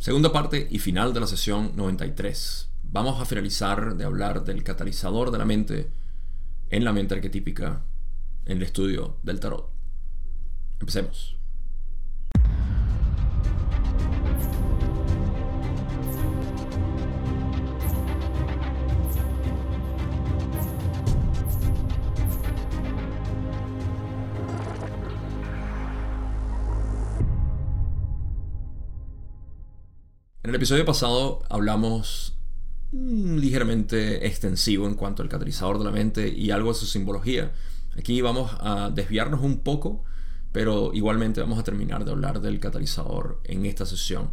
Segunda parte y final de la sesión 93. Vamos a finalizar de hablar del catalizador de la mente en la mente arquetípica en el estudio del tarot. Empecemos. En el episodio pasado hablamos mm, ligeramente extensivo en cuanto al catalizador de la mente y algo de su simbología. Aquí vamos a desviarnos un poco, pero igualmente vamos a terminar de hablar del catalizador en esta sesión.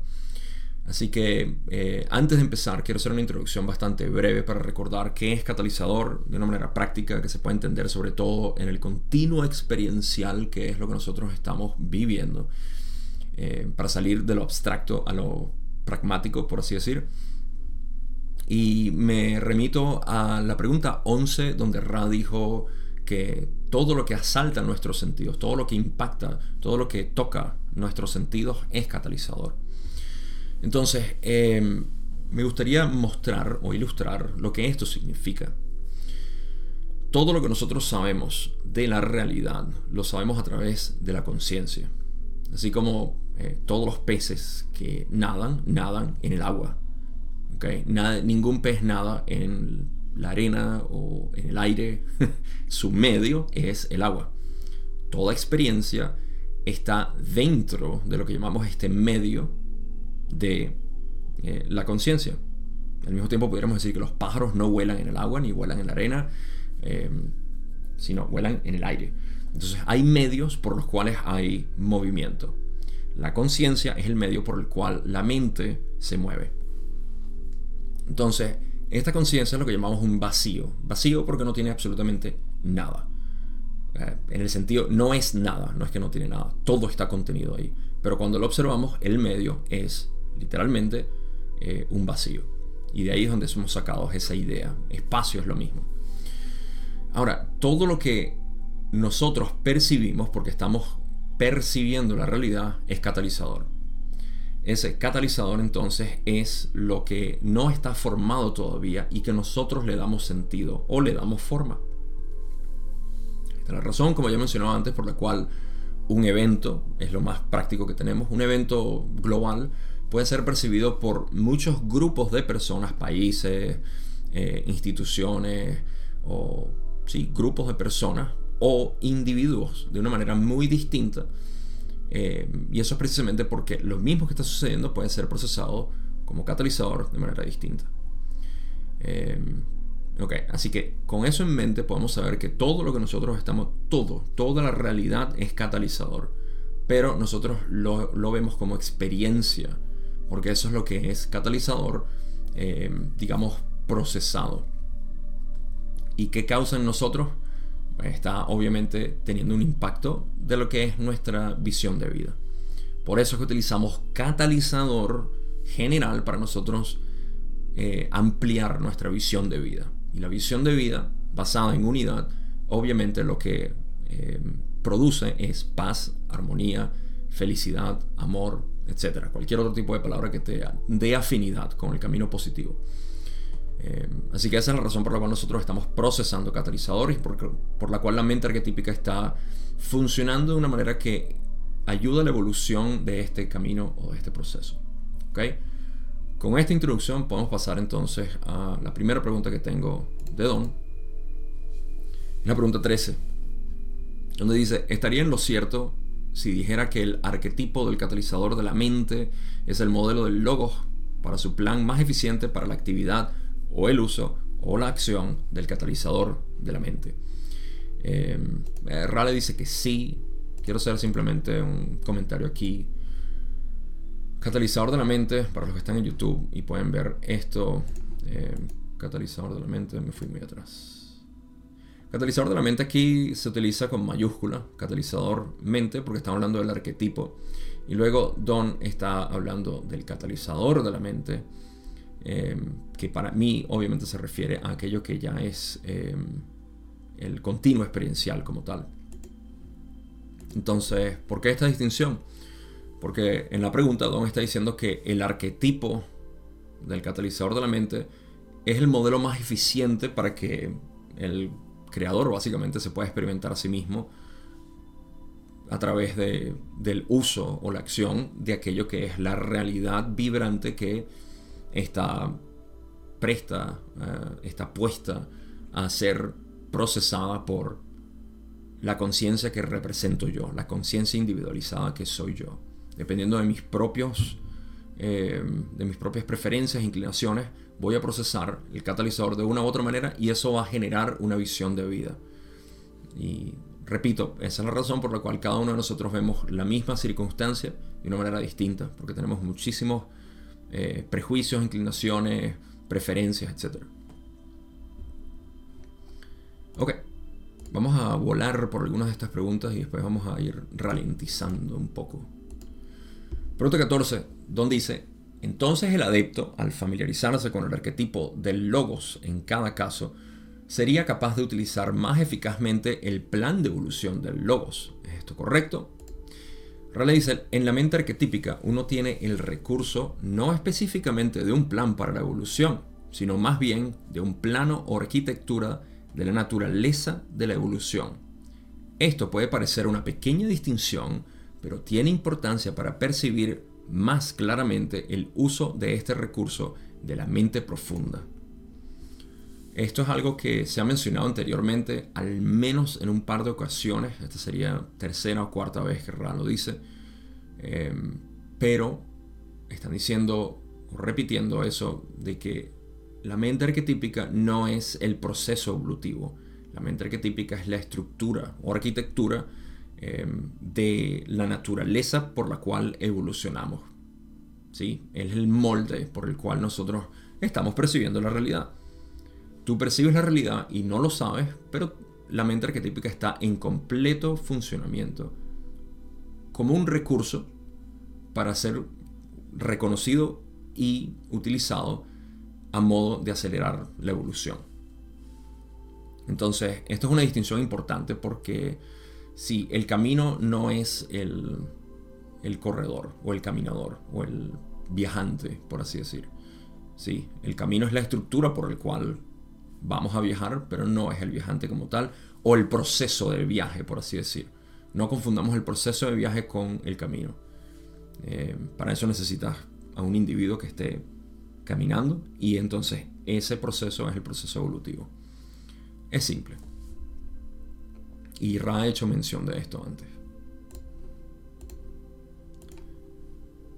Así que eh, antes de empezar, quiero hacer una introducción bastante breve para recordar qué es catalizador de una manera práctica que se puede entender sobre todo en el continuo experiencial que es lo que nosotros estamos viviendo, eh, para salir de lo abstracto a lo pragmático, por así decir. Y me remito a la pregunta 11, donde Ra dijo que todo lo que asalta nuestros sentidos, todo lo que impacta, todo lo que toca nuestros sentidos es catalizador. Entonces, em, me gustaría mostrar o ilustrar lo que esto significa. Todo lo que nosotros sabemos de la realidad lo sabemos a través de la conciencia. Así como eh, todos los peces que nadan, nadan en el agua. ningún pez nada en la arena o en el aire. Su medio es el agua. Toda experiencia está dentro de lo que llamamos este medio de eh, la conciencia. Al mismo tiempo pudiéramos decir que los pájaros no vuelan en el agua ni vuelan en la arena, eh, sino vuelan en el aire. Entonces hay medios por los cuales hay movimiento. La conciencia es el medio por el cual la mente se mueve. Entonces, esta conciencia es lo que llamamos un vacío. Vacío porque no tiene absolutamente nada. Eh, en el sentido, no es nada, no es que no tiene nada, todo está contenido ahí. Pero cuando lo observamos, el medio es literalmente eh, un vacío. Y de ahí es donde somos sacados esa idea. Espacio es lo mismo. Ahora, todo lo que nosotros percibimos, porque estamos percibiendo la realidad, es catalizador. Ese catalizador entonces es lo que no está formado todavía y que nosotros le damos sentido o le damos forma. Esta es la razón, como ya mencionaba antes, por la cual un evento es lo más práctico que tenemos. Un evento global puede ser percibido por muchos grupos de personas, países, eh, instituciones o sí, grupos de personas o individuos de una manera muy distinta. Eh, y eso es precisamente porque lo mismo que está sucediendo puede ser procesado como catalizador de manera distinta. Eh, ok, así que con eso en mente podemos saber que todo lo que nosotros estamos, todo, toda la realidad es catalizador. Pero nosotros lo, lo vemos como experiencia, porque eso es lo que es catalizador, eh, digamos, procesado. ¿Y qué causa en nosotros? Está obviamente teniendo un impacto de lo que es nuestra visión de vida. Por eso es que utilizamos catalizador general para nosotros eh, ampliar nuestra visión de vida. Y la visión de vida basada en unidad, obviamente lo que eh, produce es paz, armonía, felicidad, amor, etc. Cualquier otro tipo de palabra que te dé afinidad con el camino positivo. Eh, así que esa es la razón por la cual nosotros estamos procesando catalizadores, por, la cual la mente arquetípica está funcionando de una manera que ayuda a la evolución de este camino o de este proceso. ¿Okay? Con esta introducción podemos pasar entonces a la primera pregunta que tengo de Don. La pregunta 13, donde dice, ¿estaría en lo cierto si dijera que el arquetipo del catalizador de la mente es el modelo del logos para su plan más eficiente para la actividad o el uso o la acción del catalizador de la mente. Eh, Rale dice que sí. Quiero hacer simplemente un comentario aquí. Catalizador de la mente, para los que están en YouTube y pueden ver esto. Em, catalizador de la mente, me fui muy atrás. Catalizador de la mente aquí se utiliza con mayúscula, catalizador mente, porque estamos hablando del arquetipo. Y luego Don está hablando del catalizador de la mente, Em, que para mí obviamente se refiere a aquello que ya es em, el continuo experiencial como tal. Entonces, ¿por qué esta distinción? Porque en la pregunta Don está diciendo que el arquetipo del catalizador de la mente es el modelo más eficiente para que el creador básicamente se pueda experimentar a sí mismo a través de, del uso o la acción de aquello que es la realidad vibrante que está presta, eh, está puesta a ser procesada por la conciencia que represento yo, la conciencia individualizada que soy yo. Dependiendo de mis propios, eh, de mis propias preferencias inclinaciones, voy a procesar el catalizador de una u otra manera y eso va a generar una visión de vida. Y repito, esa es la razón por la cual cada uno de nosotros vemos la misma circunstancia de una manera distinta, porque tenemos muchísimos eh, prejuicios, inclinaciones, preferencias, etc. Ok, vamos a volar por algunas de estas preguntas y después vamos a ir ralentizando un poco. Pregunta 14, donde dice, entonces el adepto, al familiarizarse con el arquetipo del logos en cada caso, sería capaz de utilizar más eficazmente el plan de evolución del logos. ¿Es esto correcto? Raleigh dice, en la mente arquetípica uno tiene el recurso no específicamente de un plan para la evolución, sino más bien de un plano o arquitectura de la naturaleza de la evolución. Esto puede parecer una pequeña distinción, pero tiene importancia para percibir más claramente el uso de este recurso de la mente profunda. Esto es algo que se ha mencionado anteriormente, al menos en un par de ocasiones. Esta sería tercera o cuarta vez que Ra lo dice. Em, pero están diciendo o repitiendo eso de que la mente arquetípica no es el proceso evolutivo. La mente arquetípica es la estructura o arquitectura em, de la naturaleza por la cual evolucionamos. ¿Sí? Es el molde por el cual nosotros estamos percibiendo la realidad. Tú percibes la realidad y no lo sabes, pero la mente arquetípica está en completo funcionamiento como un recurso para ser reconocido y utilizado a modo de acelerar la evolución. Entonces, esto es una distinción importante porque si el camino no es el, el corredor o el caminador o el viajante, por así decir. Sí, el camino es la estructura por el cual vamos a viajar, pero no es el viajante como tal, o el proceso del viaje, por así decir. No confundamos el proceso de viaje con el camino. Eh, para eso necesitas a un individuo que esté caminando y entonces ese proceso es el proceso evolutivo. Es simple. Y Ra ha hecho mención de esto antes.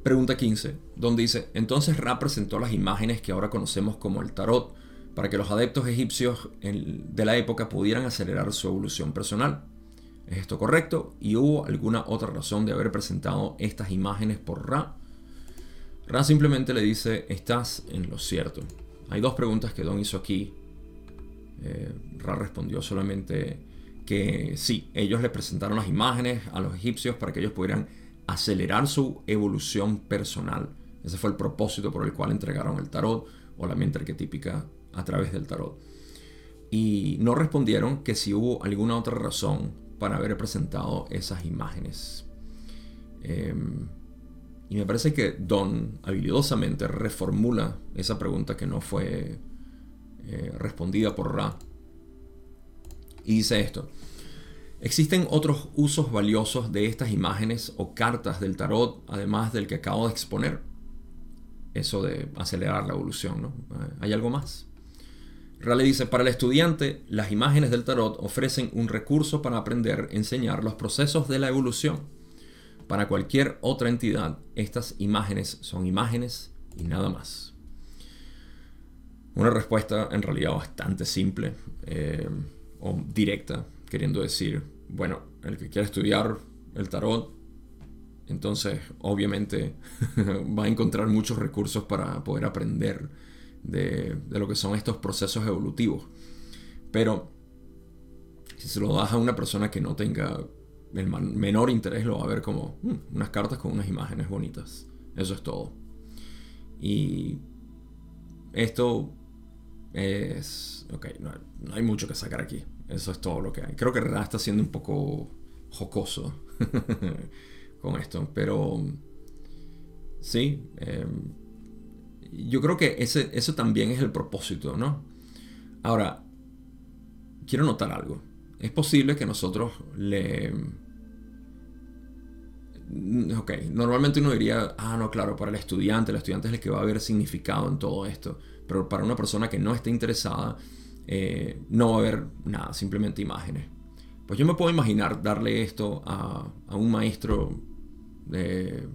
Pregunta 15, donde dice, entonces Ra presentó las imágenes que ahora conocemos como el tarot para que los adeptos egipcios de la época pudieran acelerar su evolución personal. ¿Es esto correcto? ¿Y hubo alguna otra razón de haber presentado estas imágenes por Ra? Ra simplemente le dice, estás en lo cierto. Hay dos preguntas que Don hizo aquí. Eh, Ra respondió solamente que sí, ellos le presentaron las imágenes a los egipcios para que ellos pudieran acelerar su evolución personal. Ese fue el propósito por el cual entregaron el tarot o la mente arquetípica a través del tarot. Y no respondieron que si hubo alguna otra razón para haber presentado esas imágenes. Em, y me parece que Don habilidosamente reformula esa pregunta que no fue eh, respondida por Ra. Y dice esto. ¿Existen otros usos valiosos de estas imágenes o cartas del tarot, además del que acabo de exponer? Eso de acelerar la evolución, ¿no? ¿Hay algo más? Raleigh dice, para el estudiante, las imágenes del tarot ofrecen un recurso para aprender enseñar los procesos de la evolución. Para cualquier otra entidad, estas imágenes son imágenes y nada más. Una respuesta en realidad bastante simple eh, o directa, queriendo decir, bueno, el que quiera estudiar el tarot, entonces obviamente va a encontrar muchos recursos para poder aprender de, lo que son estos procesos evolutivos. Pero si se lo das a una persona que no tenga el menor interés, lo va a ver como mm, unas cartas con unas imágenes bonitas. Eso es todo. Y esto es... Ok, no, hay mucho que sacar aquí. Eso es todo lo que hay. Creo que Ra está siendo un poco jocoso con esto, pero ¿sí? Em, yo creo que ese, eso también es el propósito, ¿no? Ahora, quiero notar algo. Es posible que nosotros le... Ok, normalmente uno diría, ah, no, claro, para el estudiante, el estudiante es el que va a ver significado en todo esto, pero para una persona que no esté interesada, eh, no va a haber nada, simplemente imágenes. Pues yo me puedo imaginar darle esto a, un maestro de,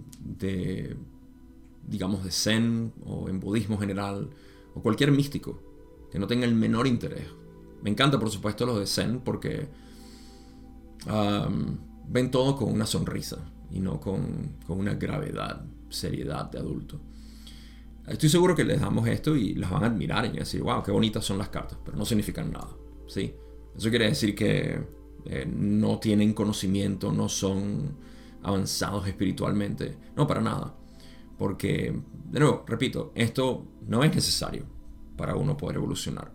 digamos, de Zen o en budismo general, o cualquier místico que no tenga el menor interés. Me encanta, por supuesto, los de Zen porque ven todo con una sonrisa y no con, con, una gravedad, seriedad de adulto. Estoy seguro que les damos esto y las van a admirar y decir, wow, qué bonitas son las cartas, pero no significan nada. ¿sí? Eso quiere decir que eh, no tienen conocimiento, no son avanzados espiritualmente. No, para nada. Porque, de nuevo, repito, esto no es necesario para uno poder evolucionar.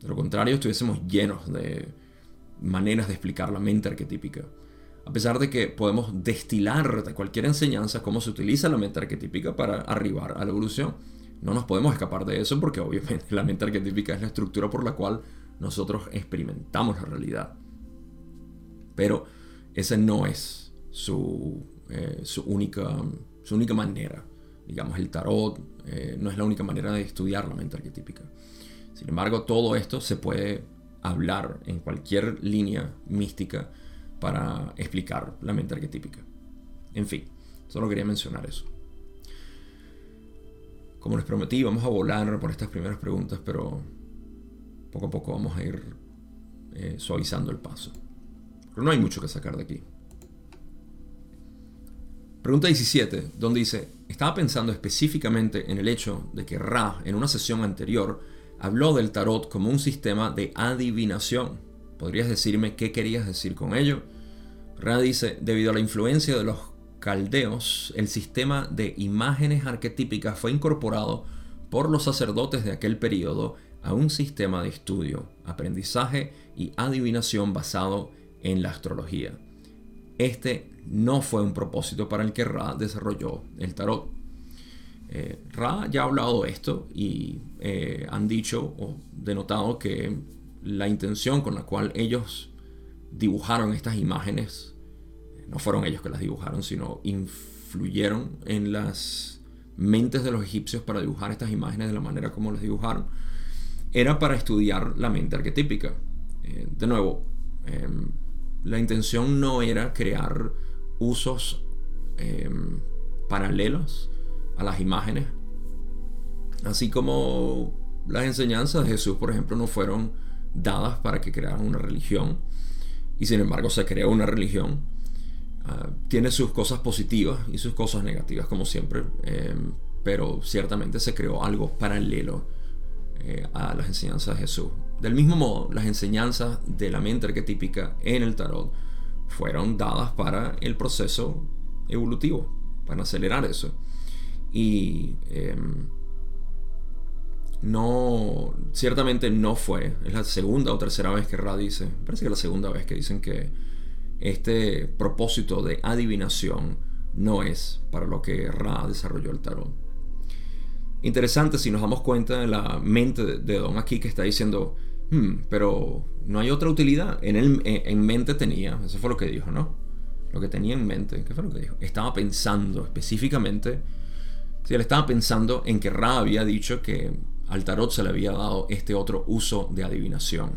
De lo contrario, estuviésemos llenos de maneras de explicar la mente arquetípica. A pesar de que podemos destilar de cualquier enseñanza cómo se utiliza la mente arquetípica para arribar a la evolución. No nos podemos escapar de eso porque obviamente la mente arquetípica es la estructura por la cual nosotros experimentamos la realidad. Pero esa no es su, eh, su, única, su única manera. Digamos, el tarot eh, no es la única manera de estudiar la mente arquetípica. Sin embargo, todo esto se puede hablar en cualquier línea mística para explicar la mente arquetípica. En fin, solo quería mencionar eso. Como les prometí, vamos a volar por estas primeras preguntas, pero poco a poco vamos a ir eh, suavizando el paso. Pero no hay mucho que sacar de aquí. Pregunta 17, donde dice, estaba pensando específicamente en el hecho de que Ra, en una sesión anterior, habló del tarot como un sistema de adivinación. ¿Podrías decirme qué querías decir con ello? Ra dice, debido a la influencia de los caldeos, el sistema de imágenes arquetípicas fue incorporado por los sacerdotes de aquel periodo a un sistema de estudio, aprendizaje y adivinación basado en la astrología. Este no fue un propósito para el que Ra desarrolló el tarot. Eh, Ra ya ha hablado de esto y eh, han dicho o denotado que la intención con la cual ellos dibujaron estas imágenes, no fueron ellos que las dibujaron, sino influyeron en las mentes de los egipcios para dibujar estas imágenes de la manera como las dibujaron, era para estudiar la mente arquetípica. Eh, de nuevo, em, la intención no era crear usos em, paralelos a las imágenes. Así como las enseñanzas de Jesús, por ejemplo, no fueron dadas para que crearan una religión. Y sin embargo se creó una religión. Ah, tiene sus cosas positivas y sus cosas negativas, como siempre. Em, pero ciertamente se creó algo paralelo eh, a las enseñanzas de Jesús. Del mismo modo, las enseñanzas de la mente arquetípica en el tarot fueron dadas para el proceso evolutivo, para acelerar eso. Y em, no, ciertamente no fue, es la segunda o tercera vez que Ra dice, parece que es la segunda vez que dicen que este propósito de adivinación no es para lo que Ra desarrolló el tarot. Interesante si nos damos cuenta de la mente de Don aquí que está diciendo, Hmm, pero no hay otra utilidad. En, el, en mente tenía, eso fue lo que dijo, ¿no? Lo que tenía en mente, ¿qué fue lo que dijo? Estaba pensando específicamente, si él estaba pensando en que Ra había dicho que al tarot se le había dado este otro uso de adivinación.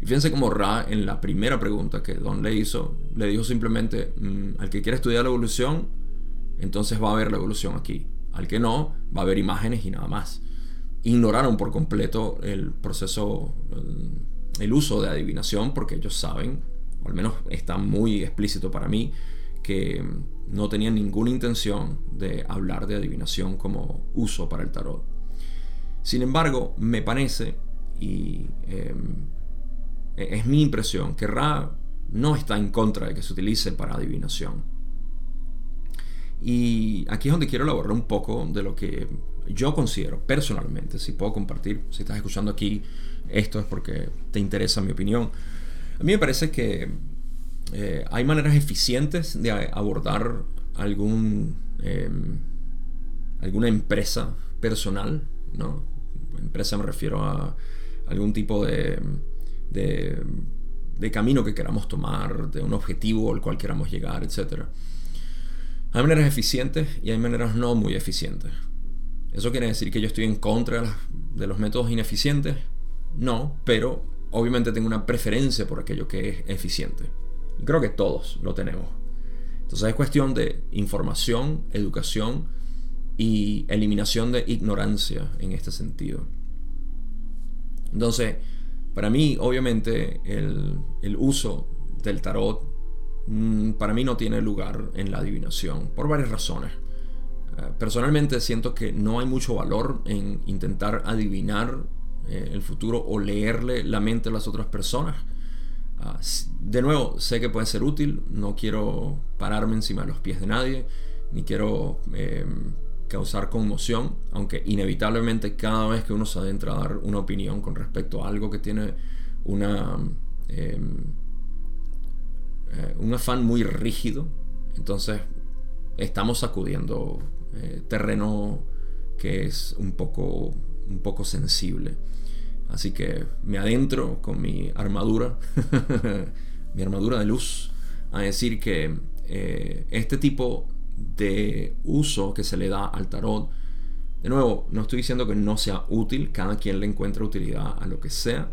Y fíjense como Ra en la primera pregunta que Don le hizo, le dijo simplemente, hmm, al que quiera estudiar la evolución, entonces va a ver la evolución aquí. Al que no, va a ver imágenes y nada más ignoraron por completo el proceso, uso de adivinación, porque ellos saben, o al menos está muy explícito para mí, que no tenían ninguna intención de hablar de adivinación como uso para el tarot. Sin embargo, me parece, y em, e-, es mi impresión, que Ra no está en contra de que se utilice para adivinación. Y aquí es donde quiero elaborar un poco de lo que yo considero personalmente, si puedo compartir, si estás escuchando aquí, esto es porque te interesa mi opinión. A mí me parece que eh, hay maneras eficientes de abordar algún, em, alguna empresa personal, ¿no? Empresa me refiero a algún tipo de, de, camino que queramos tomar, de un objetivo al cual queramos llegar, etc. Hay maneras eficientes y hay maneras no muy eficientes. ¿Eso quiere decir que yo estoy en contra de los métodos ineficientes? No, pero obviamente tengo una preferencia por aquello que es eficiente. Creo que todos lo tenemos. Entonces es cuestión de información, educación y eliminación de ignorancia en este sentido. Entonces, para mí, obviamente, el, uso del tarot, mm, para mí no tiene lugar en la adivinación, por varias razones. Eh, personalmente siento que no hay mucho valor en intentar adivinar eh, el futuro o leerle la mente a las otras personas. Ah, de nuevo, sé que puede ser útil, no quiero pararme encima de los pies de nadie, ni quiero em, causar conmoción, aunque inevitablemente cada vez que uno se adentra a dar una opinión con respecto a algo que tiene una, em, eh, un afán muy rígido, entonces estamos sacudiendo eh, terreno que es un poco, un poco sensible. Así que me adentro con mi armadura, mi armadura de luz, a decir que eh, este tipo de uso que se le da al tarot, de nuevo, no estoy diciendo que no sea útil, cada quien le encuentra utilidad a lo que sea,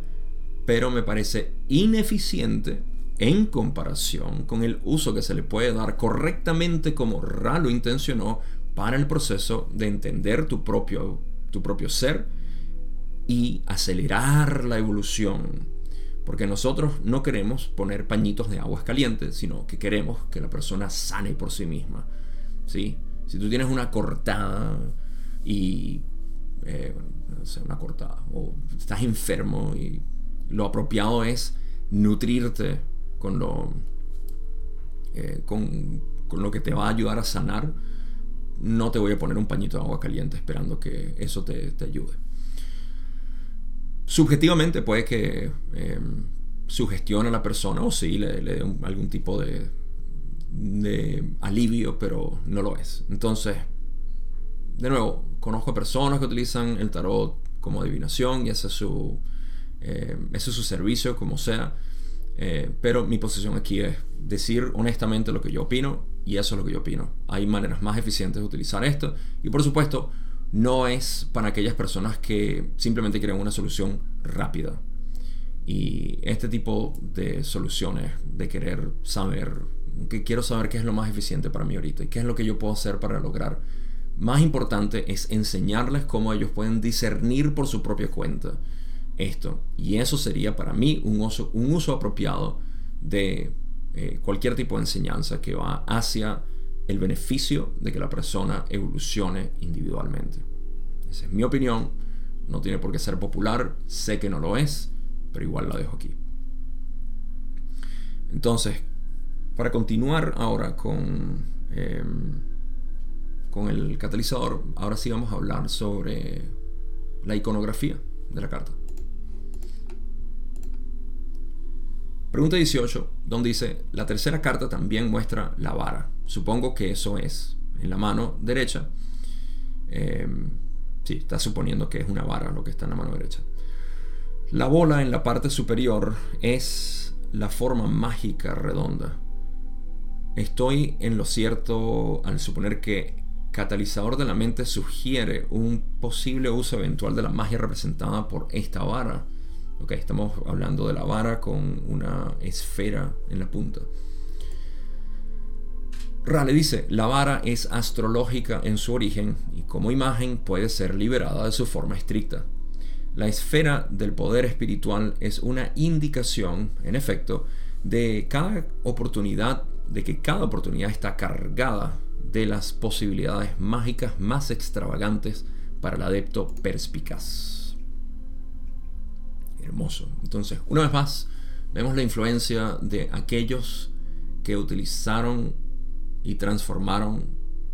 pero me parece ineficiente en comparación con el uso que se le puede dar correctamente como Ra lo intencionó para el proceso de entender tu propio, tu propio ser y acelerar la evolución. Porque nosotros no queremos poner pañitos de aguas calientes, sino que queremos que la persona sane por sí misma. ¿sí? Si tú tienes una cortada y... Eh, no sé, una cortada, o estás enfermo y lo apropiado es nutrirte con lo, eh, con, con, lo que te va a ayudar a sanar, no te voy a poner un pañito de agua caliente esperando que eso te, te ayude. Subjetivamente puede que eh, sugestione a la persona o sí le, le dé algún tipo de, de alivio, pero no lo es. Entonces, de nuevo, conozco personas que utilizan el tarot como adivinación y ese es su, es su servicio, como sea. Eh, pero mi posición aquí es decir honestamente lo que yo opino y eso es lo que yo opino. Hay maneras más eficientes de utilizar esto y por supuesto no es para aquellas personas que simplemente quieren una solución rápida. Y este tipo de soluciones, de querer saber que quiero saber qué es lo más eficiente para mí ahorita y qué es lo que yo puedo hacer para lograr. Más importante es enseñarles cómo ellos pueden discernir por su propia cuenta esto. Y eso sería para mí un uso, un uso apropiado de eh, cualquier tipo de enseñanza que va hacia el beneficio de que la persona evolucione individualmente. Esa es mi opinión. No tiene por qué ser popular. Sé que no lo es, pero igual la dejo aquí. Entonces, para continuar ahora con, em, con el catalizador, ahora sí vamos a hablar sobre la iconografía de la carta. Pregunta 18, donde dice, la tercera carta también muestra la vara. Supongo que eso es en la mano derecha. Em, sí, está suponiendo que es una vara lo que está en la mano derecha. La bola en la parte superior es la forma mágica redonda Estoy en lo cierto al suponer que catalizador de la mente sugiere un posible uso eventual de la magia representada por esta vara. Ok, estamos hablando de la vara con una esfera en la punta. Rale dice, la vara es astrológica en su origen y como imagen puede ser liberada de su forma estricta. La esfera del poder espiritual es una indicación, en efecto, de cada oportunidad de que cada oportunidad está cargada de las posibilidades mágicas más extravagantes para el adepto perspicaz. Hermoso. Entonces, una vez más, vemos la influencia de aquellos que utilizaron y transformaron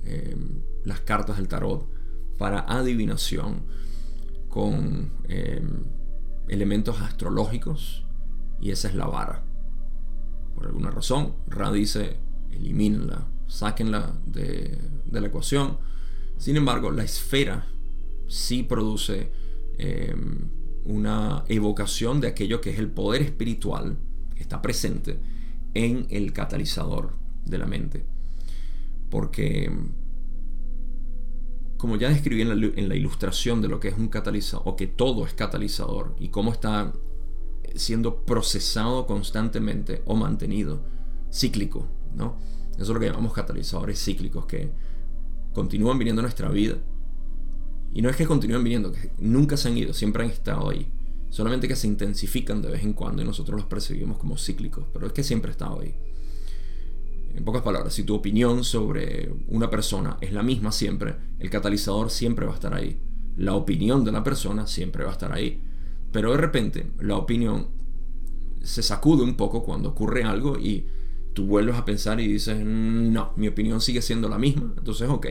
em, las cartas del tarot para adivinación con em, elementos astrológicos y esa es la vara por alguna razón, Ra dice, elimínenla, sáquenla de, la ecuación Sin embargo, la esfera sí produce em, una evocación de aquello que es el poder espiritual que está presente en el catalizador de la mente. Porque, como ya describí en la, ilustración de lo que es un catalizador, o que todo es catalizador, y cómo está siendo procesado constantemente o mantenido, cíclico, ¿no? Eso es lo que llamamos catalizadores cíclicos, que continúan viniendo a nuestra vida. Y no es que continúen viniendo, que nunca se han ido, siempre han estado ahí. Solamente que se intensifican de vez en cuando y nosotros los percibimos como cíclicos, pero es que siempre han estado ahí. En pocas palabras, si tu opinión sobre una persona es la misma siempre, el catalizador siempre va a estar ahí. La opinión de la persona siempre va a estar ahí. Pero de repente la opinión se sacude un poco cuando ocurre algo y tú vuelves a pensar y dices, no, mi opinión sigue siendo la misma. Entonces, ok,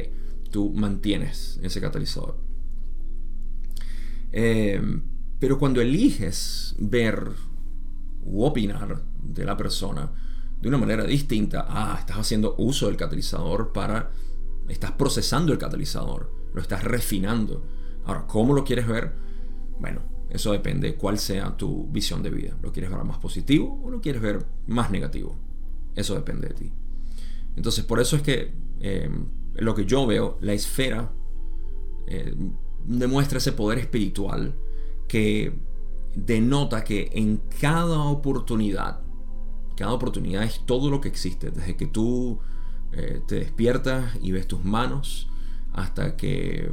tú mantienes ese catalizador. Eh, pero cuando eliges ver u opinar de la persona de una manera distinta, ah, estás haciendo uso del catalizador para, estás procesando el catalizador, lo estás refinando. Ahora, ¿cómo lo quieres ver? Bueno, eso depende cuál sea tu visión de vida. ¿Lo quieres ver más positivo o lo quieres ver más negativo? Eso depende de ti. Entonces, por eso es que eh, lo que yo veo, la esfera eh, demuestra ese poder espiritual que denota que en cada oportunidad, cada oportunidad es todo lo que existe, desde que tú eh, te despiertas y ves tus manos, hasta que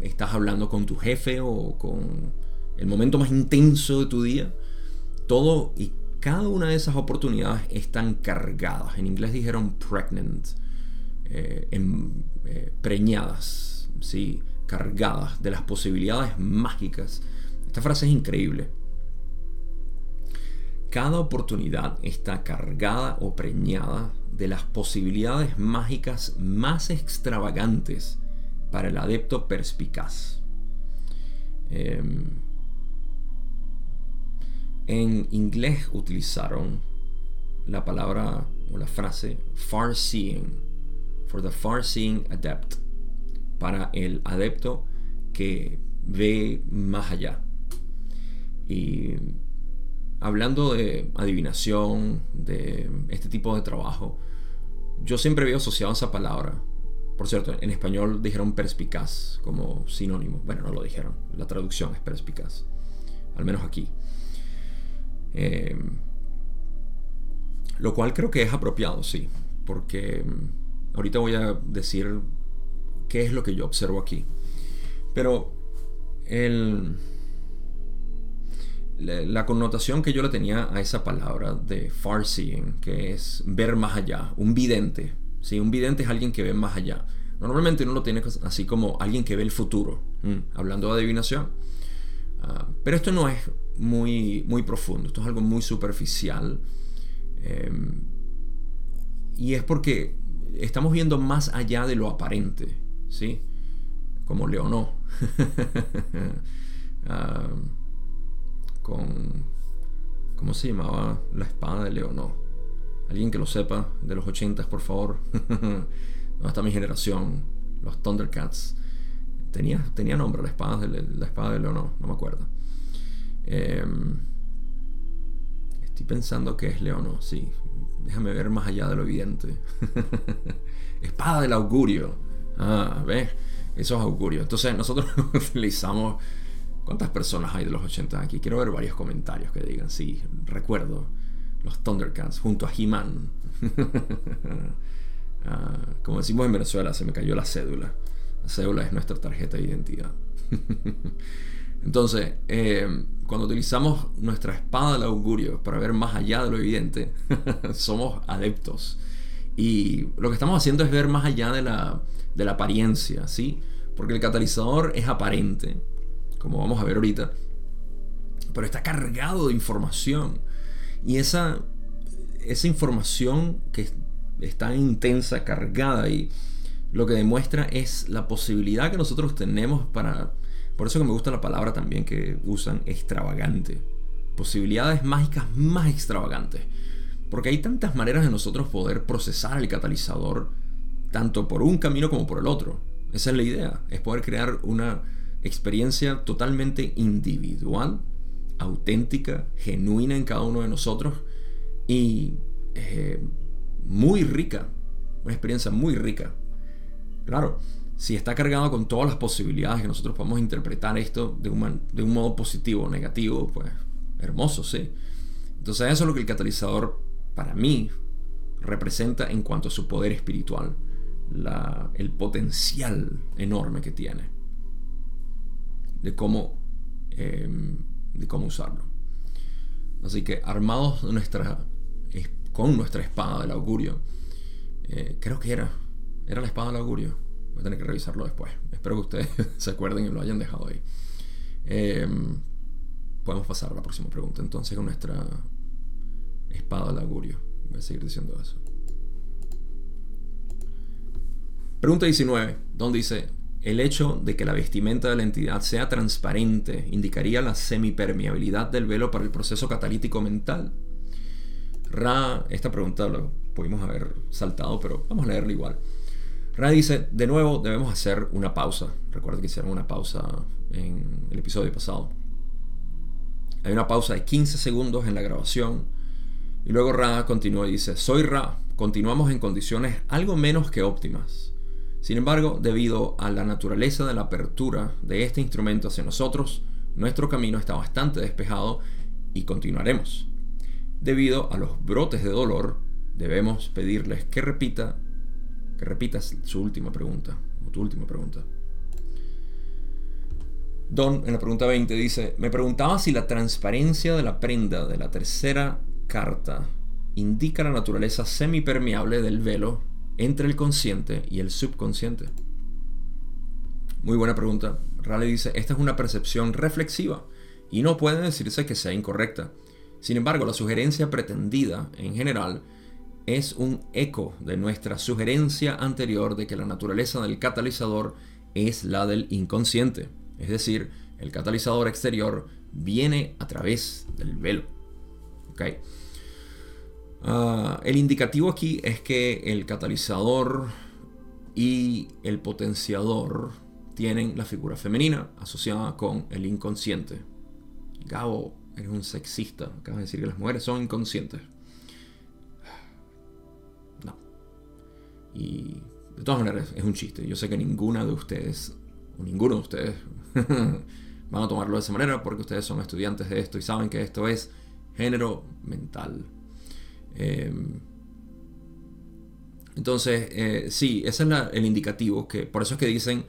estás hablando con tu jefe o con el momento más intenso de tu día, todo y cada una de esas oportunidades están cargadas. En inglés dijeron pregnant, eh, eh, preñadas, ¿sí? Cargadas de las posibilidades mágicas. Esta frase es increíble. Cada oportunidad está cargada o preñada de las posibilidades mágicas más extravagantes para el adepto perspicaz. Em, en inglés utilizaron la palabra o la frase far seeing, for the far seeing adept, para el adepto que ve más allá. Y hablando de adivinación, de este tipo de trabajo, yo siempre veo asociado esa palabra por cierto, en español dijeron perspicaz como sinónimo. Bueno, no lo dijeron. La traducción es perspicaz. Al menos aquí. Eh, lo cual creo que es apropiado, sí. Porque mm, ahorita voy a decir qué es lo que yo observo aquí. Pero el, la, connotación que yo le tenía a esa palabra de far seeing, que es ver más allá, un vidente, ¿sí? Un vidente es alguien que ve más allá. Normalmente uno lo tiene así como alguien que ve el futuro, hablando de adivinación. Ah, pero esto no es muy, muy profundo, esto es algo muy superficial. Em, y es porque estamos viendo más allá de lo aparente, ¿sí? Como Leonó. Ah, con... ¿Cómo se llamaba la espada de Leonó? Alguien que lo sepa de los 80, por favor. no está mi generación, los Thundercats. Tenía, nombre la espada de, la espada de Leonor, no me acuerdo. Em, estoy pensando que es Leonor, sí. Déjame ver más allá de lo evidente. espada del augurio. Ah, ¿ves? Eso es augurio. Entonces nosotros utilizamos... ¿Cuántas personas hay de los 80 aquí? Quiero ver varios comentarios que digan, sí, recuerdo los Thundercats junto a He-Man. Ah, como decimos en Venezuela, se me cayó la cédula. La cédula es nuestra tarjeta de identidad. Entonces, eh, cuando utilizamos nuestra espada del augurio para ver más allá de lo evidente, somos adeptos. Y lo que estamos haciendo es ver más allá de la, de la apariencia, ¿sí? Porque el catalizador es aparente, como vamos a ver ahorita, pero está cargado de información. Y esa, esa información que es tan intensa, cargada y lo que demuestra es la posibilidad que nosotros tenemos para... Por eso que me gusta la palabra también que usan, extravagante. Posibilidades mágicas más extravagantes. Porque hay tantas maneras de nosotros poder procesar el catalizador tanto por un camino como por el otro. Esa es la idea, es poder crear una experiencia totalmente individual, auténtica, genuina en cada uno de nosotros y eh, muy rica, una experiencia muy rica. Claro, si está cargado con todas las posibilidades que nosotros podemos interpretar esto de un, de un modo positivo o negativo, pues hermoso, sí. Entonces eso es lo que el catalizador para mí representa en cuanto a su poder espiritual, el potencial enorme que tiene de cómo, em, de cómo usarlo. Así que armados con nuestra espada del augurio, eh, creo que era, era la espada del augurio. Voy a tener que revisarlo después. Espero que ustedes se acuerden y lo hayan dejado ahí. Em, podemos pasar a la próxima pregunta entonces con nuestra espada del augurio. Voy a seguir diciendo eso. Pregunta 19, donde dice, el hecho de que la vestimenta de la entidad sea transparente indicaría la semipermeabilidad del velo para el proceso catalítico mental. Ra, esta pregunta lo pudimos haber saltado, pero vamos a leerla igual. Ra dice, de nuevo debemos hacer una pausa. Recuerda que hicieron una pausa en el episodio pasado. Hay una pausa de 15 segundos en la grabación. Y luego Ra continúa y dice, soy Ra, continuamos en condiciones algo menos que óptimas. Sin embargo, debido a la naturaleza de la apertura de este instrumento hacia nosotros, nuestro camino está bastante despejado y continuaremos. Debido a los brotes de dolor, debemos pedirles que repita que repitas su última pregunta o tu última pregunta. Don en la pregunta 20 dice, me preguntaba si la transparencia de la prenda de la tercera carta indica la naturaleza semipermeable del velo entre el consciente y el subconsciente? Muy buena pregunta. Raleigh dice, esta es una percepción reflexiva y no puede decirse que sea incorrecta. Sin embargo, la sugerencia pretendida en general es un eco de nuestra sugerencia anterior de que la naturaleza del catalizador es la del inconsciente. Es decir, el catalizador exterior viene a través del velo. Ah, el indicativo aquí es que el catalizador y el potenciador tienen la figura femenina asociada con el inconsciente. Gabo, eres un sexista. Acabas de decir que las mujeres son inconscientes. No. Y de todas maneras es un chiste. Yo sé que ninguna de ustedes, o ninguno de ustedes, van a tomarlo de esa manera porque ustedes son estudiantes de esto y saben que esto es género mental. Em, entonces, eh, sí, ese es el indicativo, que por eso es que dicen,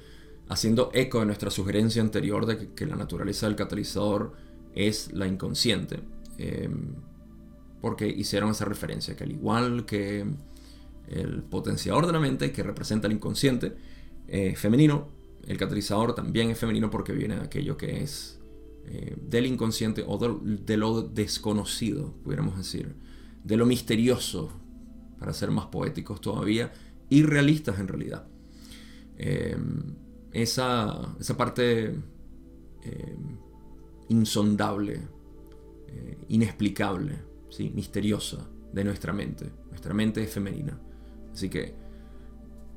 haciendo eco de nuestra sugerencia anterior de que, la naturaleza del catalizador es la inconsciente, em, porque hicieron esa referencia, que al igual que el potenciador de la mente, que representa el inconsciente, eh, femenino, el catalizador también es femenino porque viene de aquello que es eh, del inconsciente o de lo desconocido, pudiéramos decir de lo misterioso, para ser más poéticos todavía, y realistas en realidad. Em, esa, esa, parte em, insondable, eh, inexplicable, ¿sí? misteriosa de nuestra mente. Nuestra mente es femenina. Así que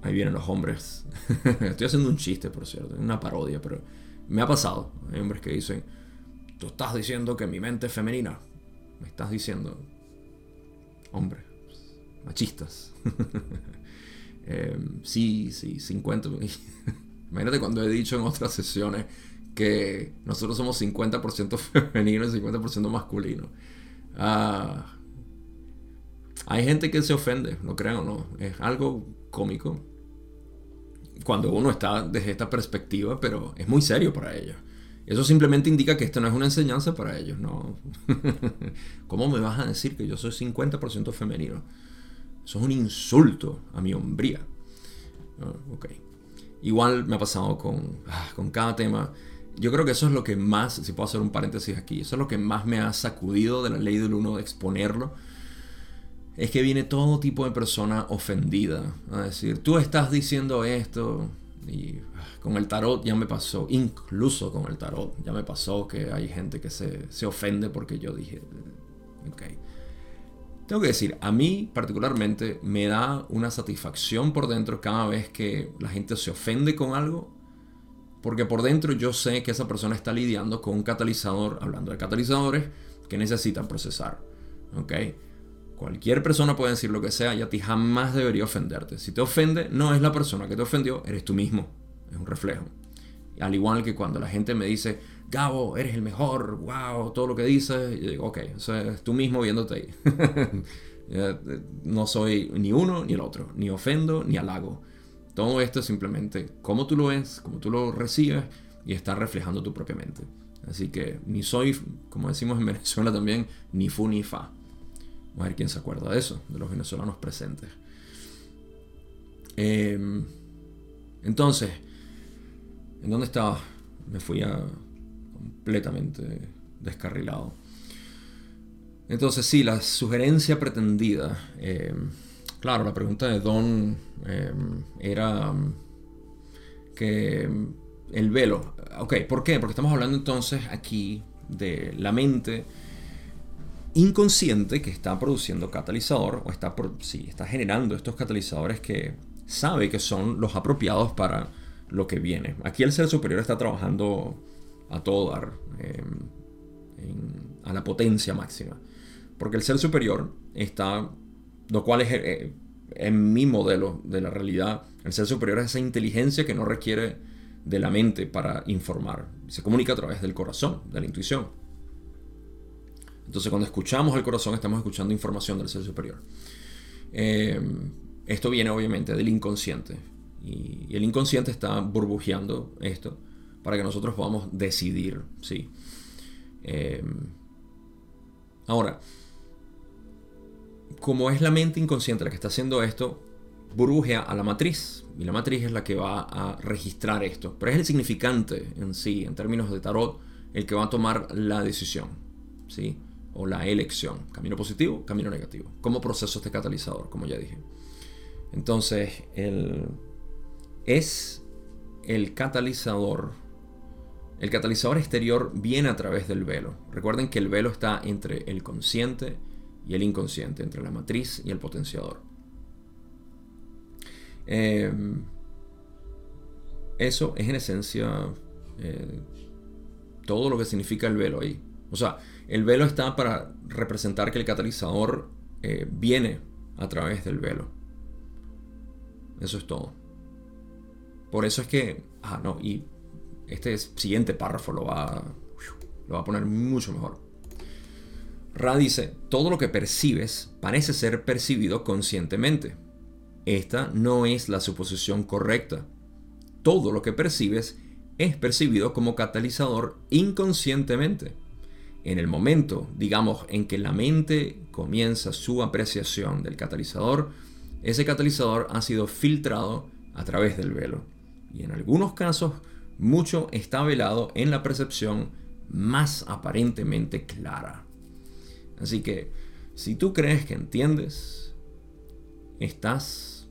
ahí vienen los hombres. Estoy haciendo un chiste, por cierto, una parodia, pero me ha pasado. Hay hombres que dicen, tú estás diciendo que mi mente es femenina. Me estás diciendo, hombre, machistas. Em, sí, sí, 50. Imagínate cuando he dicho en otras sesiones que nosotros somos 50% femenino y 50% masculino. Ah, hay gente que se ofende, no crean o no. Es algo cómico cuando uno está desde esta perspectiva, pero es muy serio para ellos. Eso simplemente indica que esto no es una enseñanza para ellos, ¿no? ¿Cómo me vas a decir que yo soy 50% femenino? Eso es un insulto a mi hombría. Ah, Igual me ha pasado con, ah, con cada tema. Yo creo que eso es lo que más, si puedo hacer un paréntesis aquí, eso es lo que más me ha sacudido de la ley del uno de exponerlo. Es que viene todo tipo de persona ofendida a decir, tú estás diciendo esto, y con el tarot ya me pasó, incluso con el tarot, ya me pasó que hay gente que se, ofende porque yo dije, ok. tengo que decir, a mí particularmente me da una satisfacción por dentro cada vez que la gente se ofende con algo, porque por dentro yo sé que esa persona está lidiando con un catalizador, hablando de catalizadores, que necesitan procesar. ¿Ok? Cualquier persona puede decir lo que sea y a ti jamás debería ofenderte. Si te ofende, no es la persona que te ofendió, eres tú mismo. Es un reflejo. Al igual que cuando la gente me dice, Gabo, eres el mejor, wow, todo lo que dices, yo digo, ok, eso es tú mismo viéndote ahí. Eh, no soy ni uno ni el otro, ni ofendo ni halago. Todo esto es simplemente cómo tú lo ves, cómo tú lo recibes y está reflejando tu propia mente. Así que ni soy, como decimos en Venezuela también, ni fu ni fa. A ver quién se acuerda de eso, de los venezolanos presentes. Em, entonces, ¿en dónde estaba? Me fui a completamente descarrilado. Entonces, sí, la sugerencia pretendida. Em, claro, la pregunta de Don em, era que el velo. Ok, ¿por qué? Porque estamos hablando entonces aquí de la mente inconsciente que está produciendo catalizador o está, sí, está generando estos catalizadores que sabe que son los apropiados para lo que viene. Aquí el ser superior está trabajando a todo dar, em, a la potencia máxima. Porque el ser superior está, lo cual es eh, en mi modelo de la realidad, el ser superior es esa inteligencia que no requiere de la mente para informar. Se comunica a través del corazón, de la intuición. Entonces cuando escuchamos el corazón estamos escuchando información del ser superior. Eh, esto viene obviamente del inconsciente. Y, el inconsciente está burbujeando esto para que nosotros podamos decidir. ¿sí? Eh, ahora, como es la mente inconsciente la que está haciendo esto, burbujea a la matriz. Y la matriz es la que va a registrar esto. Pero es el significante en sí, en términos de tarot, el que va a tomar la decisión. ¿sí? O la elección. Camino positivo, camino negativo. Como proceso este catalizador, como ya dije. Entonces, el, es el catalizador. El catalizador exterior viene a través del velo. Recuerden que el velo está entre el consciente y el inconsciente, entre la matriz y el potenciador. Em, eso es en esencia eh, todo lo que significa el velo ahí. O sea, el velo está para representar que el catalizador eh, viene a través del velo. Eso es todo. Por eso es que, ah, no, y este siguiente párrafo lo va, lo va a poner mucho mejor. Ra dice, todo lo que percibes parece ser percibido conscientemente. Esta no es la suposición correcta. Todo lo que percibes es percibido como catalizador inconscientemente. En el momento, digamos, en que la mente comienza su apreciación del catalizador, ese catalizador ha sido filtrado a través del velo. Y en algunos casos, mucho está velado en la percepción más aparentemente clara. Así que, si tú crees que entiendes, estás